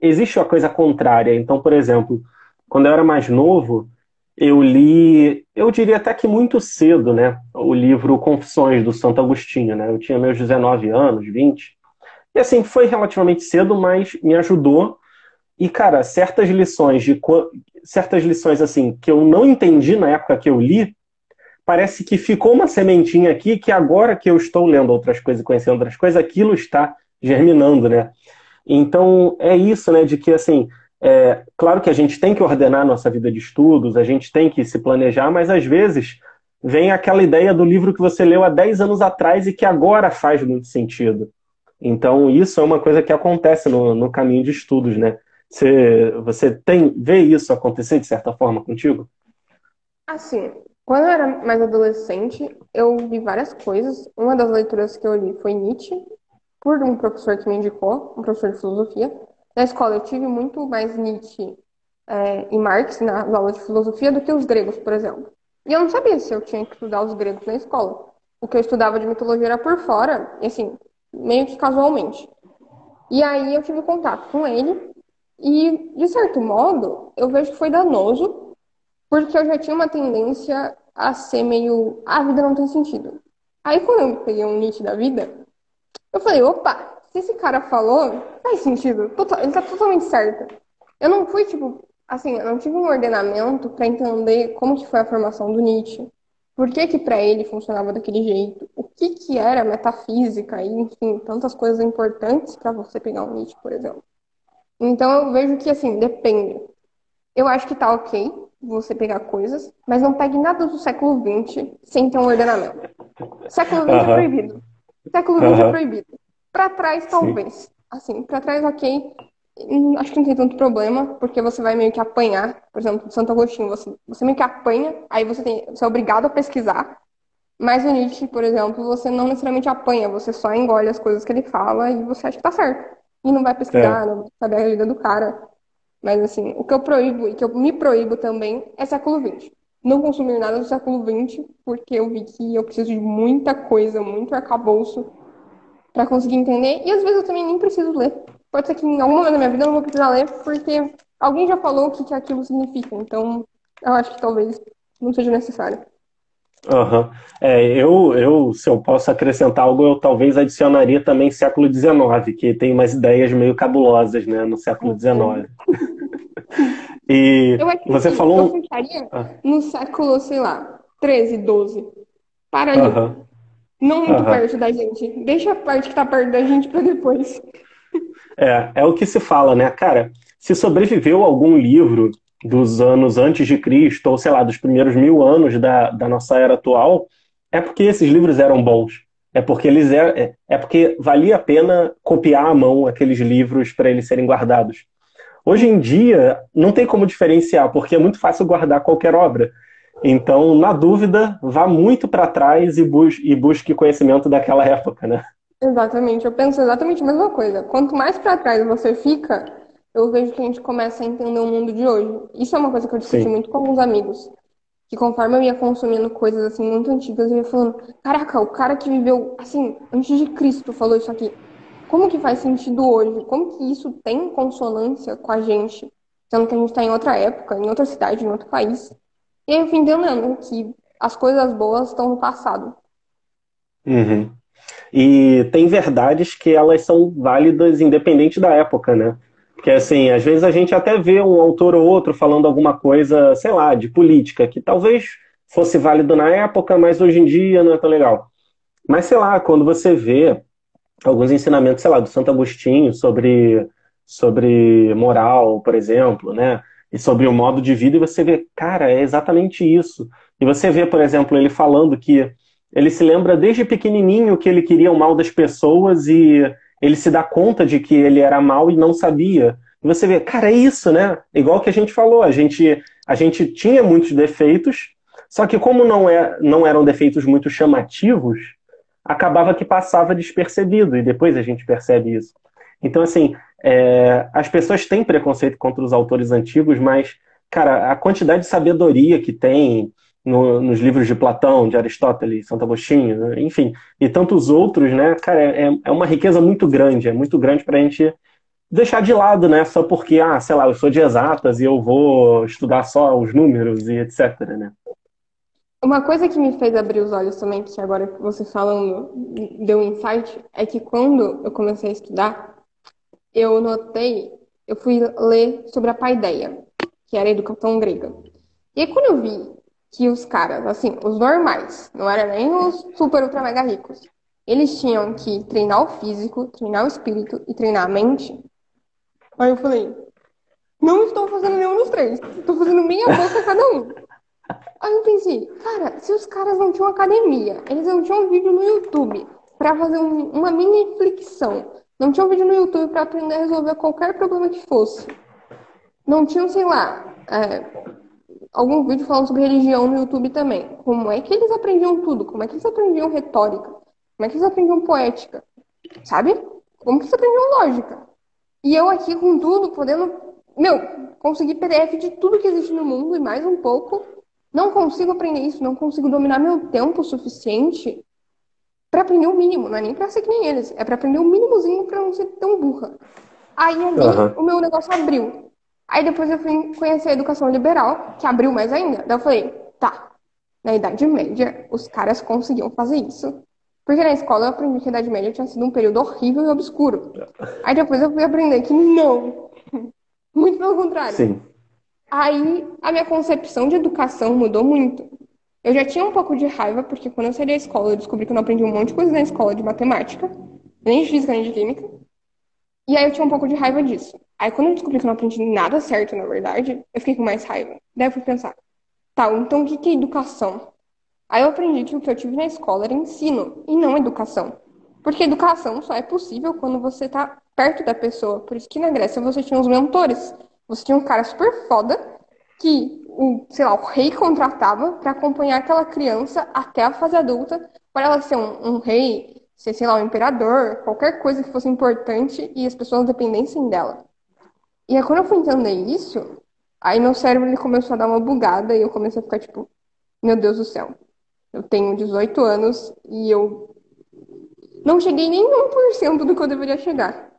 existe uma coisa contrária. Então, por exemplo, quando eu era mais novo, eu li, eu diria até que muito cedo, né, o livro Confissões do Santo Agostinho, né? Eu tinha meus 19 anos, 20. E assim, foi relativamente cedo, mas me ajudou. E cara, certas lições de certas lições assim que eu não entendi na época que eu li, parece que ficou uma sementinha aqui que agora que eu estou lendo outras coisas e conhecendo outras coisas, aquilo está germinando, né? Então, é isso, né, de que assim, é, claro que a gente tem que ordenar nossa vida de estudos, a gente tem que se planejar, mas às vezes vem aquela ideia do livro que você leu há 10 anos atrás e que agora faz muito sentido. Então, isso é uma coisa que acontece no, no caminho de estudos, né? Você, você tem vê isso acontecer de certa forma contigo? Assim, quando eu era mais adolescente, eu vi várias coisas. Uma das leituras que eu li foi Nietzsche, por um professor que me indicou, um professor de filosofia. Na escola eu tive muito mais Nietzsche é, e Marx na aula de filosofia do que os gregos, por exemplo. E eu não sabia se eu tinha que estudar os gregos na escola. O que eu estudava de mitologia era por fora, e assim, meio que casualmente. E aí eu tive contato com ele, e de certo modo, eu vejo que foi danoso, porque eu já tinha uma tendência a ser meio. A vida não tem sentido. Aí quando eu peguei um Nietzsche da vida, eu falei, opa, se esse cara falou, faz sentido. Total, ele tá totalmente certo. Eu não fui, tipo, assim, eu não tive um ordenamento para entender como que foi a formação do Nietzsche. Por que que para ele funcionava daquele jeito? O que que era metafísica e, enfim, tantas coisas importantes para você pegar um Nietzsche, por exemplo. Então eu vejo que assim, depende. Eu acho que tá ok você pegar coisas, mas não pegue nada do século XX sem ter um ordenamento. Século XX é proibido. Século XX é proibido. Para trás, talvez. Sim. Assim, para trás, ok. Hum, acho que não tem tanto problema, porque você vai meio que apanhar. Por exemplo, Santo Agostinho, você, você meio que apanha, aí você, tem, você é obrigado a pesquisar. Mas o Nietzsche, por exemplo, você não necessariamente apanha, você só engole as coisas que ele fala e você acha que tá certo. E não vai pesquisar, é. não vai saber a vida do cara. Mas assim, o que eu proíbo e que eu me proíbo também é século XX. Não consumir nada do século XX, porque eu vi que eu preciso de muita coisa, muito arcabouço para conseguir entender. E às vezes eu também nem preciso ler. Pode ser que em algum momento da minha vida eu não vou precisar ler, porque alguém já falou o que, que aquilo significa. Então, eu acho que talvez não seja necessário. Uhum. É, eu, eu, se eu posso acrescentar algo, eu talvez adicionaria também século XIX, que tem umas ideias meio cabulosas, né, no século XIX. e eu você falou... Eu fecharia ah. no século, sei lá, 13, 12. Para ali. Uhum. Não muito uhum. perto da gente. Deixa a parte que tá perto da gente para depois. É, é o que se fala, né? Cara, se sobreviveu algum livro dos anos antes de Cristo, ou sei lá, dos primeiros mil anos da, da nossa era atual, é porque esses livros eram bons. É porque eles é, é, é porque valia a pena copiar à mão aqueles livros para eles serem guardados. Hoje em dia, não tem como diferenciar, porque é muito fácil guardar qualquer obra. Então, na dúvida, vá muito para trás e, bus e busque conhecimento daquela época, né? Exatamente, eu penso exatamente a mesma coisa. Quanto mais para trás você fica, eu vejo que a gente começa a entender o mundo de hoje. Isso é uma coisa que eu discuti Sim. muito com alguns amigos. Que conforme eu ia consumindo coisas assim muito antigas, eu ia falando: caraca, o cara que viveu assim, antes de Cristo falou isso aqui. Como que faz sentido hoje? Como que isso tem consonância com a gente? Sendo que a gente está em outra época, em outra cidade, em outro país. E eu fui entendendo que as coisas boas estão no passado. Uhum. E tem verdades que elas são válidas independente da época, né? Porque, assim, às vezes a gente até vê um autor ou outro falando alguma coisa, sei lá, de política, que talvez fosse válido na época, mas hoje em dia não é tão legal. Mas, sei lá, quando você vê alguns ensinamentos, sei lá, do Santo Agostinho sobre, sobre moral, por exemplo, né? E sobre o modo de vida, e você vê, cara, é exatamente isso. E você vê, por exemplo, ele falando que ele se lembra desde pequenininho que ele queria o mal das pessoas e ele se dá conta de que ele era mal e não sabia. E você vê, cara, é isso, né? Igual que a gente falou, a gente, a gente tinha muitos defeitos, só que como não, é, não eram defeitos muito chamativos, acabava que passava despercebido, e depois a gente percebe isso. Então, assim, é, as pessoas têm preconceito contra os autores antigos, mas, cara, a quantidade de sabedoria que tem no, nos livros de Platão, de Aristóteles, Santo Agostinho, enfim, e tantos outros, né, cara, é, é uma riqueza muito grande, é muito grande para a gente deixar de lado, né, só porque, ah, sei lá, eu sou de exatas e eu vou estudar só os números e etc, né. Uma coisa que me fez abrir os olhos também, que agora você falando deu um insight, é que quando eu comecei a estudar, eu notei, eu fui ler sobre a paideia, que era a educação grega. E aí, quando eu vi que os caras, assim, os normais, não eram nem os super ultra mega ricos, eles tinham que treinar o físico, treinar o espírito e treinar a mente. Aí eu falei, não estou fazendo nenhum dos três, estou fazendo meia boca cada um. Aí eu pensei, cara, se os caras não tinham academia, eles não tinham vídeo no YouTube para fazer um, uma mini flexão, não tinha um vídeo no YouTube para aprender a resolver qualquer problema que fosse. Não tinha, sei lá, é, algum vídeo falando sobre religião no YouTube também. Como é que eles aprendiam tudo? Como é que eles aprendiam retórica? Como é que eles aprendiam poética? Sabe? Como que eles aprendiam lógica? E eu aqui com tudo, podendo, meu, conseguir PDF de tudo que existe no mundo e mais um pouco. Não consigo aprender isso, não consigo dominar meu tempo suficiente aprender o mínimo, não é nem para ser que nem eles, é para aprender o mínimozinho para não ser tão burra. Aí ali uhum. o meu negócio abriu. Aí depois eu fui conhecer a educação liberal, que abriu mais ainda. Daí eu falei, tá, na Idade Média os caras conseguiam fazer isso. Porque na escola eu aprendi que a Idade Média tinha sido um período horrível e obscuro. Aí depois eu fui aprender que não. Muito pelo contrário. Sim. Aí a minha concepção de educação mudou muito. Eu já tinha um pouco de raiva, porque quando eu saí da escola, eu descobri que eu não aprendi um monte de coisa na escola de matemática, nem de física, nem de química. E aí eu tinha um pouco de raiva disso. Aí quando eu descobri que eu não aprendi nada certo, na verdade, eu fiquei com mais raiva. Daí eu fui pensar, tá, então o que é educação? Aí eu aprendi que o que eu tive na escola era ensino e não educação. Porque educação só é possível quando você tá perto da pessoa. Por isso que na Grécia você tinha os mentores. Você tinha um cara super foda que o, sei lá, o rei contratava para acompanhar aquela criança até a fase adulta, para ela ser um, um, rei, ser, sei lá, um imperador, qualquer coisa que fosse importante e as pessoas dependessem dela. E aí, quando eu fui entender isso, aí meu cérebro ele começou a dar uma bugada e eu comecei a ficar tipo, meu Deus do céu, eu tenho 18 anos e eu não cheguei nem 1% do que eu deveria chegar.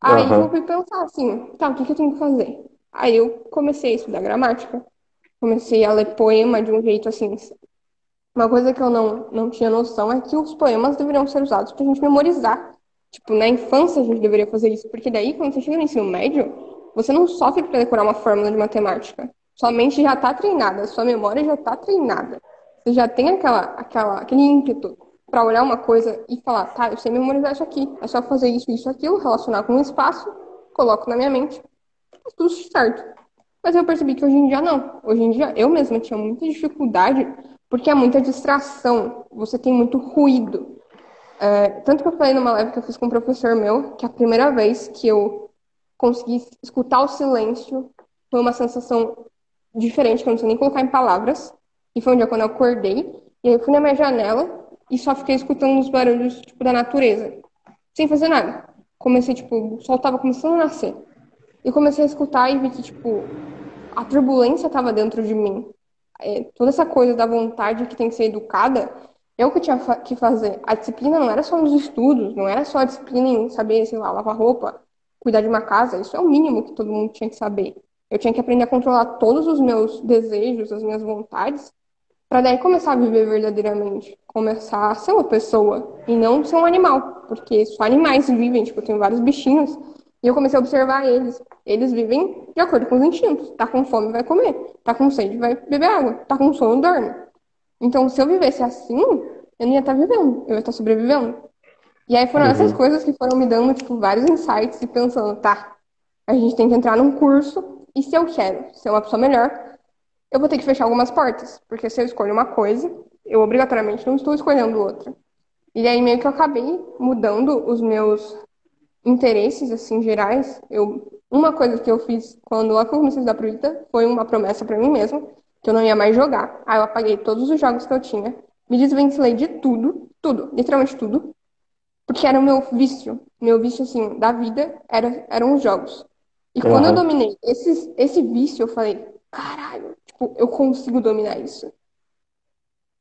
Aí uhum. eu fui pensar assim, tá, o que, que eu tenho que fazer? Aí eu comecei a estudar gramática, comecei a ler poema de um jeito assim. Uma coisa que eu não, não tinha noção é que os poemas deveriam ser usados pra gente memorizar. Tipo, na infância a gente deveria fazer isso, porque daí quando você chega no ensino médio, você não sofre para decorar uma fórmula de matemática. Sua mente já tá treinada, sua memória já tá treinada. Você já tem aquela, aquela, aquele ímpeto para olhar uma coisa e falar, tá, eu sei memorizar isso aqui, é só fazer isso, isso, aquilo, relacionar com o espaço, coloco na minha mente, tá tudo certo. Mas eu percebi que hoje em dia não. Hoje em dia eu mesma tinha muita dificuldade porque há muita distração, você tem muito ruído. É, tanto que eu falei numa live que eu fiz com um professor meu, que a primeira vez que eu consegui escutar o silêncio foi uma sensação diferente, que eu não sei nem colocar em palavras. E foi um dia quando eu acordei, e aí eu fui na minha janela e só fiquei escutando os barulhos tipo, da natureza, sem fazer nada. Comecei, tipo, o sol tava começando a nascer. E comecei a escutar e vi que, tipo, a turbulência tava dentro de mim. É, toda essa coisa da vontade que tem que ser educada, eu que tinha que fazer. A disciplina não era só nos estudos, não era só a disciplina em saber, sei lá, lavar roupa, cuidar de uma casa. Isso é o mínimo que todo mundo tinha que saber. Eu tinha que aprender a controlar todos os meus desejos, as minhas vontades, para daí começar a viver verdadeiramente, começar a ser uma pessoa e não ser um animal, porque só animais vivem, tipo, eu tenho vários bichinhos e eu comecei a observar eles. Eles vivem de acordo com os instintos. Tá com fome, vai comer. Tá com sede, vai beber água. Tá com sono, dorme. Então, se eu vivesse assim, eu não ia estar tá vivendo, eu ia estar tá sobrevivendo. E aí foram uhum. essas coisas que foram me dando, tipo, vários insights e pensando, tá, a gente tem que entrar num curso e se eu quero ser uma pessoa melhor, eu vou ter que fechar algumas portas, porque se eu escolho uma coisa, eu obrigatoriamente não estou escolhendo outra. E aí meio que eu acabei mudando os meus interesses assim gerais. Eu uma coisa que eu fiz quando eu comecei a estudar pro ITA foi uma promessa para mim mesma que eu não ia mais jogar. Aí eu apaguei todos os jogos que eu tinha, me desvencilei de tudo, tudo, literalmente tudo, porque era o meu vício, meu vício assim da vida era eram os jogos. E uhum. quando eu dominei esse, esse vício, eu falei, caralho, tipo, eu consigo dominar isso.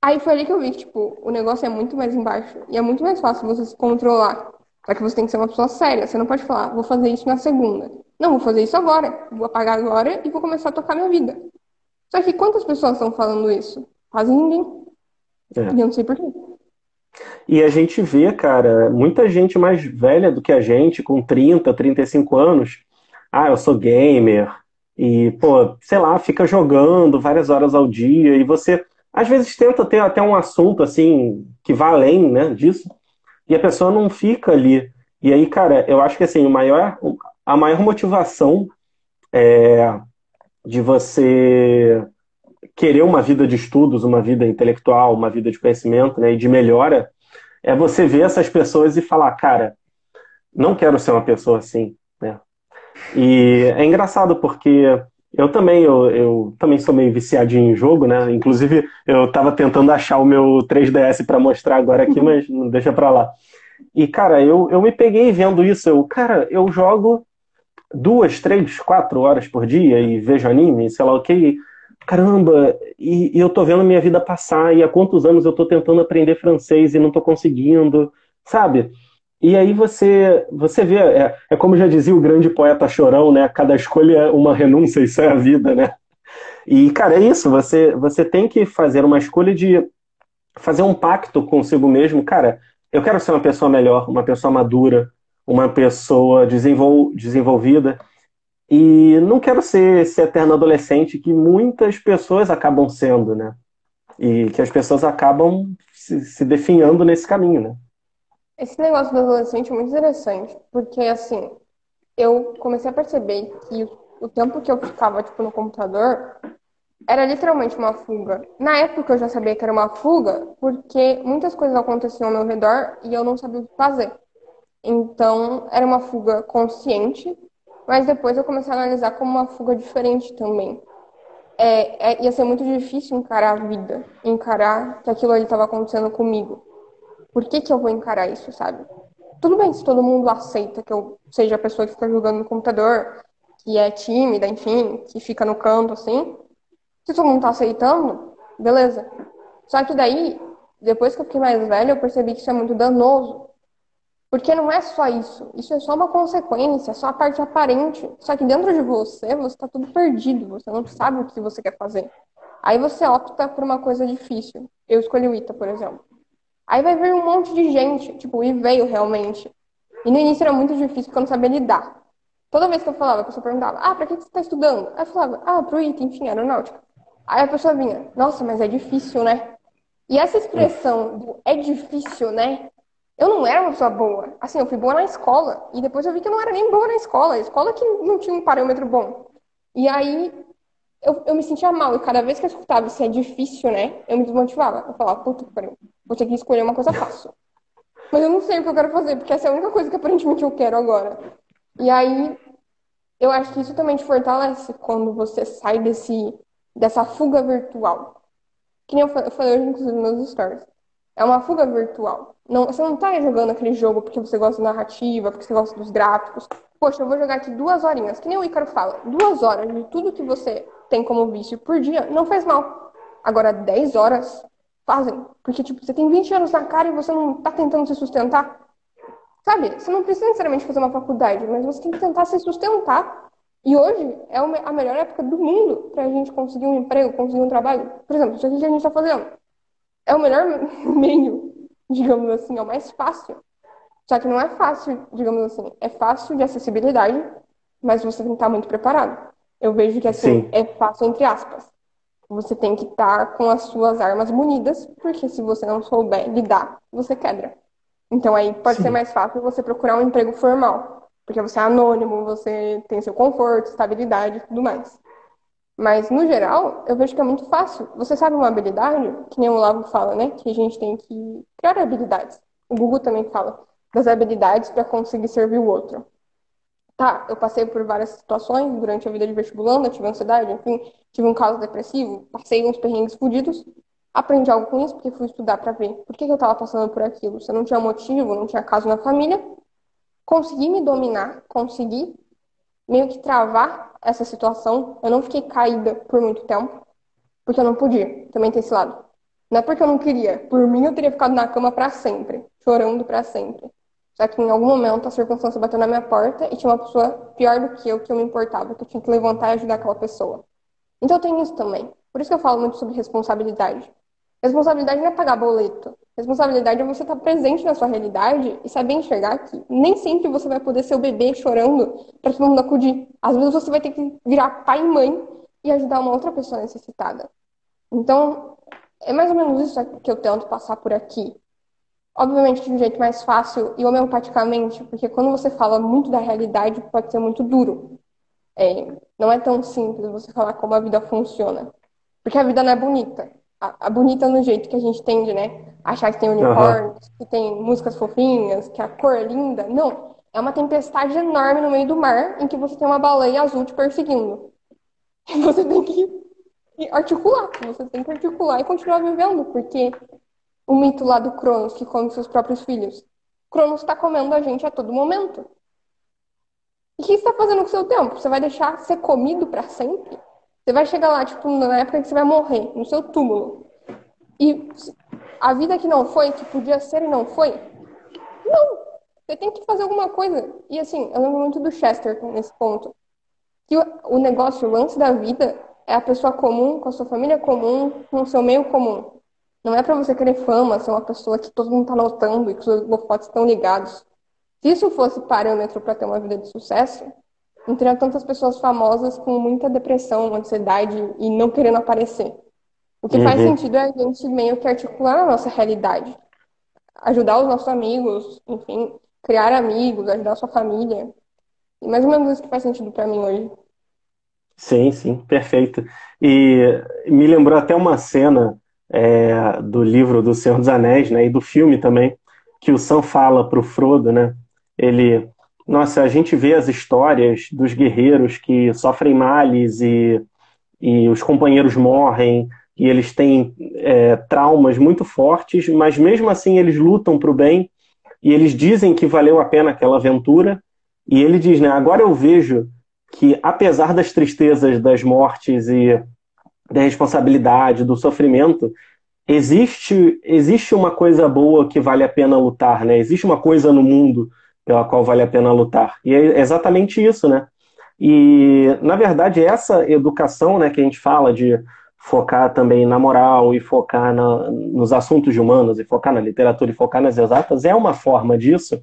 Aí foi ali que eu vi que, tipo, o negócio é muito mais embaixo. E é muito mais fácil você se controlar. Só que você tem que ser uma pessoa séria. Você não pode falar, vou fazer isso na segunda. Não, vou fazer isso agora. Vou apagar agora e vou começar a tocar minha vida. Só que quantas pessoas estão falando isso? Quase ninguém. É. E eu não sei porquê. E a gente vê, cara, muita gente mais velha do que a gente, com 30, 35 anos. Ah, eu sou gamer, e, pô, sei lá, fica jogando várias horas ao dia e você às vezes tenta ter até um assunto assim que vá além, né, disso, e a pessoa não fica ali. E aí, cara, eu acho que assim, o maior, a maior motivação é, de você querer uma vida de estudos, uma vida intelectual, uma vida de conhecimento, né, e de melhora, é você ver essas pessoas e falar, cara, não quero ser uma pessoa assim, né? E é engraçado porque eu também, eu, eu também sou meio viciadinho em jogo, né? Inclusive, eu estava tentando achar o meu 3DS para mostrar agora aqui, mas não deixa para lá. E, cara, eu, eu me peguei vendo isso. Eu, cara, eu jogo duas, três, quatro horas por dia e vejo anime, sei lá o que. Caramba, e, e, eu tô vendo minha vida passar, e há quantos anos eu tô tentando aprender francês e não tô conseguindo, sabe? E aí você você vê, é, é, como já dizia o grande poeta Chorão, né? Cada escolha é uma renúncia, isso é a vida, né? E, cara, é isso, você, você tem que fazer uma escolha de fazer um pacto consigo mesmo. Cara, eu quero ser uma pessoa melhor, uma pessoa madura, uma pessoa desenvol, desenvolvida. E não quero ser esse eterno adolescente que muitas pessoas acabam sendo, né? E que as pessoas acabam se, se definhando nesse caminho, né? Esse negócio do adolescente é muito interessante, porque assim, eu comecei a perceber que o tempo que eu ficava tipo no computador era literalmente uma fuga. Na época eu já sabia que era uma fuga, porque muitas coisas aconteciam ao meu redor e eu não sabia o que fazer. Então, era uma fuga consciente, mas depois eu comecei a analisar como uma fuga diferente também. É, é, ia ser muito difícil encarar a vida, encarar que aquilo ali estava acontecendo comigo. Por que, que eu vou encarar isso, sabe? Tudo bem se todo mundo aceita que eu seja a pessoa que fica jogando no computador, que é tímida, enfim, que fica no canto assim. Se todo mundo tá aceitando, beleza. Só que daí, depois que eu fiquei mais velha, eu percebi que isso é muito danoso. Porque não é só isso. Isso é só uma consequência, é só a parte aparente. Só que dentro de você, você está tudo perdido. Você não sabe o que você quer fazer. Aí você opta por uma coisa difícil. Eu escolhi o ITA, por exemplo. Aí vai vir um monte de gente, tipo, e veio realmente. E no início era muito difícil porque eu não sabia lidar. Toda vez que eu falava, a pessoa perguntava, ah, pra que você está estudando? Aí eu falava, ah, pro ITA, enfim, aeronáutica. Aí a pessoa vinha, nossa, mas é difícil, né? E essa expressão do é difícil, né? Eu não era uma pessoa boa. Assim, eu fui boa na escola. E depois eu vi que eu não era nem boa na escola. A escola que não tinha um parâmetro bom. E aí eu, eu me sentia mal. E cada vez que eu escutava se é difícil, né? Eu me desmotivava. Eu falava, puta. Vou ter que escolher uma coisa fácil. Mas eu não sei o que eu quero fazer, porque essa é a única coisa que aparentemente eu quero agora. E aí eu acho que isso também te fortalece quando você sai desse, dessa fuga virtual. Que nem eu falei hoje, inclusive, nos meus stories. É uma fuga virtual. Não, você não tá jogando aquele jogo porque você gosta da narrativa, porque você gosta dos gráficos. Poxa, eu vou jogar aqui duas horinhas. Que nem o Ícaro fala. Duas horas de tudo que você tem como vício por dia não faz mal. Agora, dez horas fazem. Porque, tipo, você tem 20 anos na cara e você não tá tentando se sustentar. Sabe? Você não precisa necessariamente fazer uma faculdade, mas você tem que tentar se sustentar. E hoje é a melhor época do mundo pra gente conseguir um emprego, conseguir um trabalho. Por exemplo, isso aqui que a gente tá fazendo é o melhor meio, digamos assim, é o mais fácil. Só que não é fácil, digamos assim, é fácil de acessibilidade, mas você tem que estar muito preparado. Eu vejo que assim, Sim. é fácil entre aspas. Você tem que estar com as suas armas munidas, porque se você não souber lidar, você quebra. Então aí pode Sim. ser mais fácil você procurar um emprego formal, porque você é anônimo, você tem seu conforto, estabilidade e tudo mais. Mas, no geral, eu vejo que é muito fácil. Você sabe uma habilidade, que nem o Olavo fala, né? Que a gente tem que criar habilidades. O Google também fala das habilidades para conseguir servir o outro. Tá, eu passei por várias situações durante a vida de vestibulando, tive ansiedade, enfim, tive um caso depressivo, passei uns perrengues fodidos, aprendi algo com isso porque fui estudar para ver por que, que eu estava passando por aquilo. Se eu não tinha motivo, não tinha caso na família, consegui me dominar, consegui meio que travar essa situação. Eu não fiquei caída por muito tempo, porque eu não podia. Também tem esse lado. Não é porque eu não queria. Por mim, eu teria ficado na cama para sempre, chorando para sempre. Só que em algum momento a circunstância bateu na minha porta e tinha uma pessoa pior do que eu que eu me importava, que eu tinha que levantar e ajudar aquela pessoa. Então tenho isso também. Por isso que eu falo muito sobre responsabilidade. Responsabilidade não é pagar boleto. Responsabilidade é você estar presente na sua realidade e saber enxergar que nem sempre você vai poder ser o bebê chorando para todo mundo acudir. Às vezes você vai ter que virar pai e mãe e ajudar uma outra pessoa necessitada. Então, é mais ou menos isso que eu tento passar por aqui. Obviamente de um jeito mais fácil e homeopaticamente, porque quando você fala muito da realidade, pode ser muito duro. É, não é tão simples você falar como a vida funciona. Porque a vida não é bonita a, a, bonita no jeito que a gente tende, né? Achar que tem unicórnios, uhum. que tem músicas fofinhas, que a cor é linda. Não. É uma tempestade enorme no meio do mar em que você tem uma baleia azul te perseguindo. E você tem que articular. Você tem que articular e continuar vivendo, porque o mito lá do Cronos, que come seus próprios filhos. Cronos está comendo a gente a todo momento. E o que está fazendo com o seu tempo? Você vai deixar ser comido para sempre? Você vai chegar lá, tipo, na época que você vai morrer, no seu túmulo. E a vida que não foi, que podia ser e não foi, não. Você tem que fazer alguma coisa. E assim, eu lembro muito do Chester nesse ponto. Que o negócio, o lance da vida é a pessoa comum, com a sua família comum, com o seu meio comum. Não é para você querer fama, ser uma pessoa que todo mundo tá notando e que os holofotes estão ligados. Se isso fosse parâmetro para ter uma vida de sucesso, Não teria tantas pessoas famosas com muita depressão, ansiedade e não querendo aparecer. O que uhum. faz sentido é a gente meio que articular a nossa realidade. Ajudar os nossos amigos, enfim, criar amigos, ajudar a sua família. E mais ou menos isso que faz sentido para mim hoje. Sim, sim, perfeito. E me lembrou até uma cena é, do livro do Senhor dos Anéis, né, e do filme também, que o Sam fala para o Frodo, né? Ele, nossa, a gente vê as histórias dos guerreiros que sofrem males e, e os companheiros morrem e eles têm é, traumas muito fortes, mas mesmo assim eles lutam para o bem e eles dizem que valeu a pena aquela aventura. E ele diz, né? Agora eu vejo que apesar das tristezas, das mortes e da responsabilidade, do sofrimento, existe existe uma coisa boa que vale a pena lutar, né? Existe uma coisa no mundo pela qual vale a pena lutar. E é exatamente isso, né? E na verdade essa educação, né, que a gente fala de focar também na moral e focar na, nos assuntos humanos e focar na literatura e focar nas exatas é uma forma disso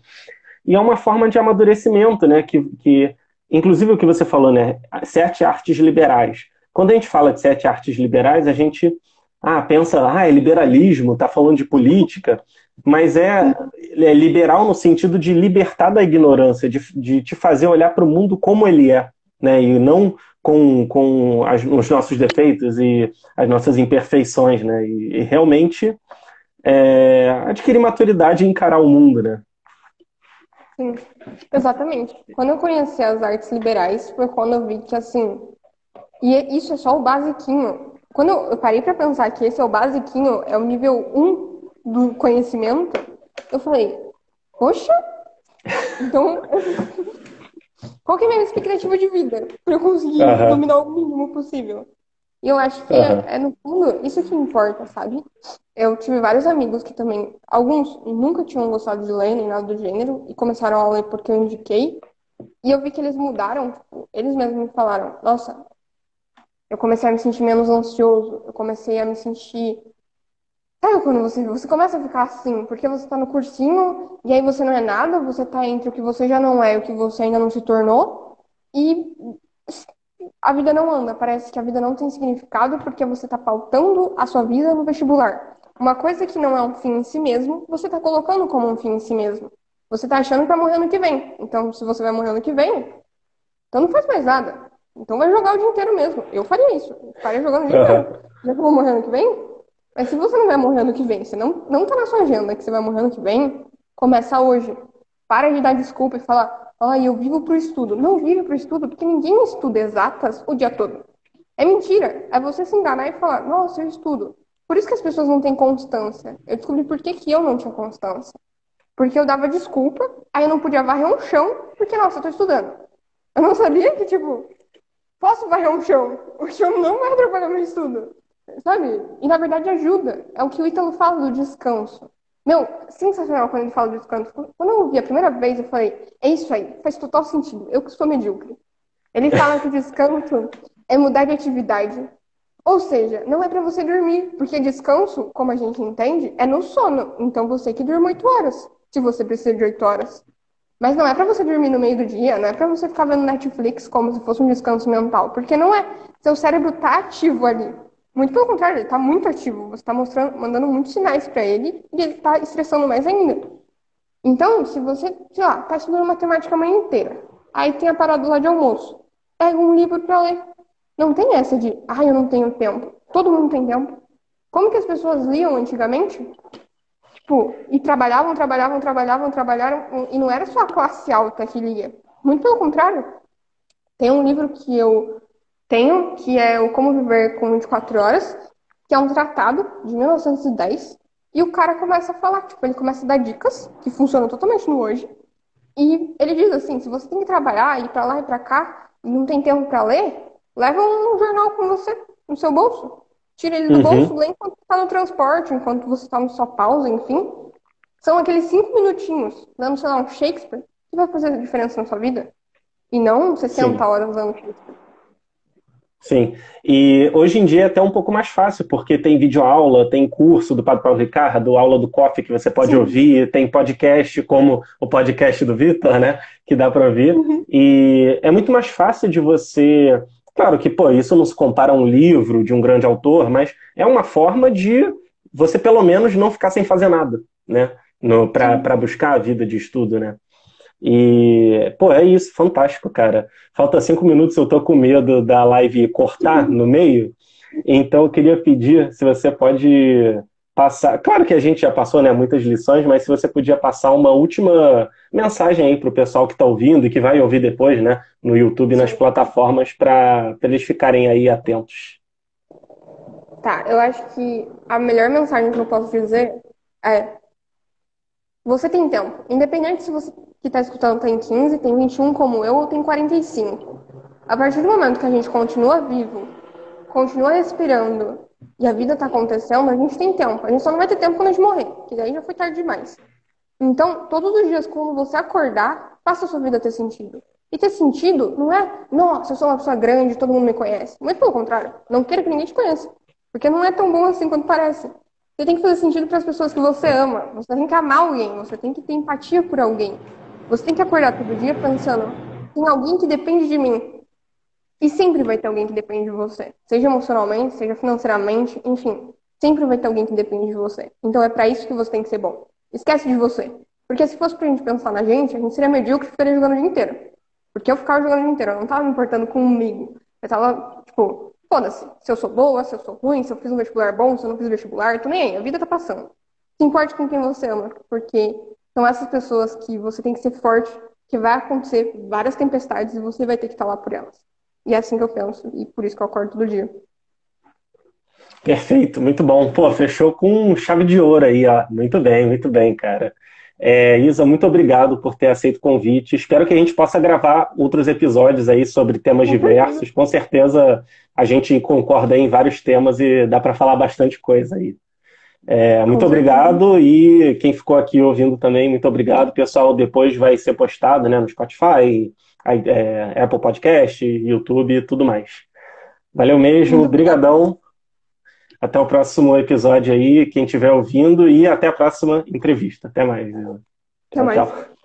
e é uma forma de amadurecimento, né? Que, que inclusive o que você falou, né? Sete artes liberais. Quando a gente fala de sete artes liberais, a gente ah, pensa, ah, é liberalismo, está falando de política, mas é, é, liberal no sentido de libertar da ignorância, de, de te fazer olhar para o mundo como ele é, né? E não com, com as, os nossos defeitos e as nossas imperfeições, né? E, e realmente é, adquirir maturidade e encarar o mundo, né? Sim, exatamente. Quando eu conheci as artes liberais, foi quando eu vi que, assim, e isso é só o basiquinho. Quando eu parei para pensar que esse é o basiquinho, é o nível 1 do conhecimento, eu falei, poxa, então qual que é a minha expectativa de vida para eu conseguir uhum. dominar o mínimo possível? E eu acho que uhum. é, é, no fundo, isso que importa, sabe? Eu tive vários amigos que também, alguns nunca tinham gostado de ler nem nada do gênero e começaram a ler porque eu indiquei. E eu vi que eles mudaram, tipo, eles mesmos me falaram, nossa, eu comecei a me sentir menos ansioso, eu comecei a me sentir. Sabe quando você, você começa a ficar assim, porque você está no cursinho e aí você não é nada, você está entre o que você já não é e o que você ainda não se tornou, e a vida não anda, parece que a vida não tem significado porque você está pautando a sua vida no vestibular. Uma coisa que não é um fim em si mesmo, você está colocando como um fim em si mesmo. Você está achando que vai morrer ano que vem. Então, se você vai morrer ano que vem, então não faz mais nada. Então vai jogar o dia inteiro mesmo. Eu faria isso. Eu faria jogando o dia inteiro. Já que eu vou morrer ano que vem? Mas se você não vai morrer ano que vem, você não, não tá na sua agenda que você vai morrer ano que vem, começa hoje. Para de dar desculpa e falar, ai, eu vivo pro estudo. Não vive pro estudo, porque ninguém estuda exatas o dia todo. É mentira. É você se enganar e falar, nossa, eu estudo. Por isso que as pessoas não têm constância. Eu descobri por que, que eu não tinha constância. Porque eu dava desculpa, aí eu não podia varrer um chão, porque, nossa, eu tô estudando. Eu não sabia que, tipo, Posso varrer um chão? O chão não vai atrapalhar meu estudo. Sabe? E na verdade ajuda. É o que o Ítalo fala do descanso. Meu, sensacional quando ele fala do descanso. Quando eu ouvi a primeira vez, eu falei, é isso aí, faz total sentido. Eu que sou medíocre. Ele fala que descanso é mudar de atividade. Ou seja, não é para você dormir, porque descanso, como a gente entende, é no sono. Então você que durma 8 horas, se você precisa de 8 horas. Mas não é para você dormir no meio do dia, não é para você ficar vendo Netflix como se fosse um descanso mental, porque não é. Seu cérebro tá ativo ali. Muito pelo contrário, ele tá muito ativo. Você tá mostrando, mandando muitos sinais para ele e ele tá estressando mais ainda. Então, se você, sei lá, tá estudando matemática a manhã inteira, aí tem a parada lá de almoço, pega um livro para ler. Não tem essa de, ah, eu não tenho tempo. Todo mundo tem tempo. Como que as pessoas liam antigamente? Tipo, e trabalhavam, trabalhavam, trabalhavam, trabalharam, e não era só a classe alta que lia. Muito pelo contrário. Tem um livro que eu tenho, que é o Como Viver com 24 Horas, que é um tratado de 1910, e o cara começa a falar, tipo, ele começa a dar dicas, que funcionam totalmente no hoje, e ele diz assim, se você tem que trabalhar, ir para lá e para cá, e não tem tempo para ler, leva um jornal com você, no seu bolso. Tira ele do uhum. bolso, lê enquanto está no transporte, enquanto você está no sua pausa, enfim. São aqueles cinco minutinhos, dando, sei lá, um Shakespeare, que vai fazer diferença na sua vida. E não 60 Sim. horas usando Shakespeare. Sim. E hoje em dia é até um pouco mais fácil, porque tem videoaula, tem curso do Padre Paulo Ricardo, aula do COF que você pode Sim. ouvir, tem podcast como o podcast do Vitor, né? Que dá para ouvir. Uhum. E é muito mais fácil de você. Claro que, pô, isso não se compara a um livro de um grande autor, mas é uma forma de você, pelo menos, não ficar sem fazer nada, né? Para buscar a vida de estudo, né? E, pô, é isso, fantástico, cara. Falta cinco minutos, eu tô com medo da live cortar no meio. Então, eu queria pedir se você pode passar. Claro que a gente já passou né, muitas lições, mas se você podia passar uma última mensagem aí para o pessoal que está ouvindo e que vai ouvir depois, né, no YouTube e nas plataformas, para eles ficarem aí atentos. Tá, eu acho que a melhor mensagem que eu posso dizer é: você tem tempo. Independente se você que está escutando tem 15, tem 21 como eu ou tem 45. A partir do momento que a gente continua vivo, continua respirando e a vida está acontecendo, a gente tem tempo. A gente só não vai ter tempo quando a gente morrer, que daí já foi tarde demais. Então, todos os dias, quando você acordar, faça a sua vida ter sentido. E ter sentido não é, nossa, eu sou uma pessoa grande, todo mundo me conhece. Muito pelo contrário, não quero que ninguém te conheça. Porque não é tão bom assim quanto parece. Você tem que fazer sentido para as pessoas que você ama. Você tem que amar alguém, você tem que ter empatia por alguém. Você tem que acordar todo dia pensando: tem alguém que depende de mim. E sempre vai ter alguém que depende de você. Seja emocionalmente, seja financeiramente, enfim. Sempre vai ter alguém que depende de você. Então é para isso que você tem que ser bom. Esquece de você. Porque se fosse pra gente pensar na gente, a gente seria medíocre e ficaria jogando o dia inteiro. Porque eu ficava jogando o dia inteiro, eu não tava me importando comigo. Eu tava, tipo, foda-se. Se eu sou boa, se eu sou ruim, se eu fiz um vestibular bom, se eu não fiz vestibular, tô nem aí, a vida tá passando. Se importe com quem você ama, porque são essas pessoas que você tem que ser forte, que vai acontecer várias tempestades e você vai ter que estar lá por elas. E é assim que eu penso, e por isso que eu acordo todo dia. Perfeito, muito bom. Pô, fechou com chave de ouro aí, ó. Muito bem, muito bem, cara. É, Isa, muito obrigado por ter aceito o convite. Espero que a gente possa gravar outros episódios aí sobre temas diversos. Com certeza a gente concorda em vários temas e dá para falar bastante coisa aí. É, muito obrigado e quem ficou aqui ouvindo também, muito obrigado. Pessoal, depois vai ser postado né, no Spotify, é, Apple Podcast, YouTube e tudo mais. Valeu mesmo, brigadão. Até o próximo episódio aí, quem estiver ouvindo, e até a próxima entrevista. Até mais. Até mais. Tchau.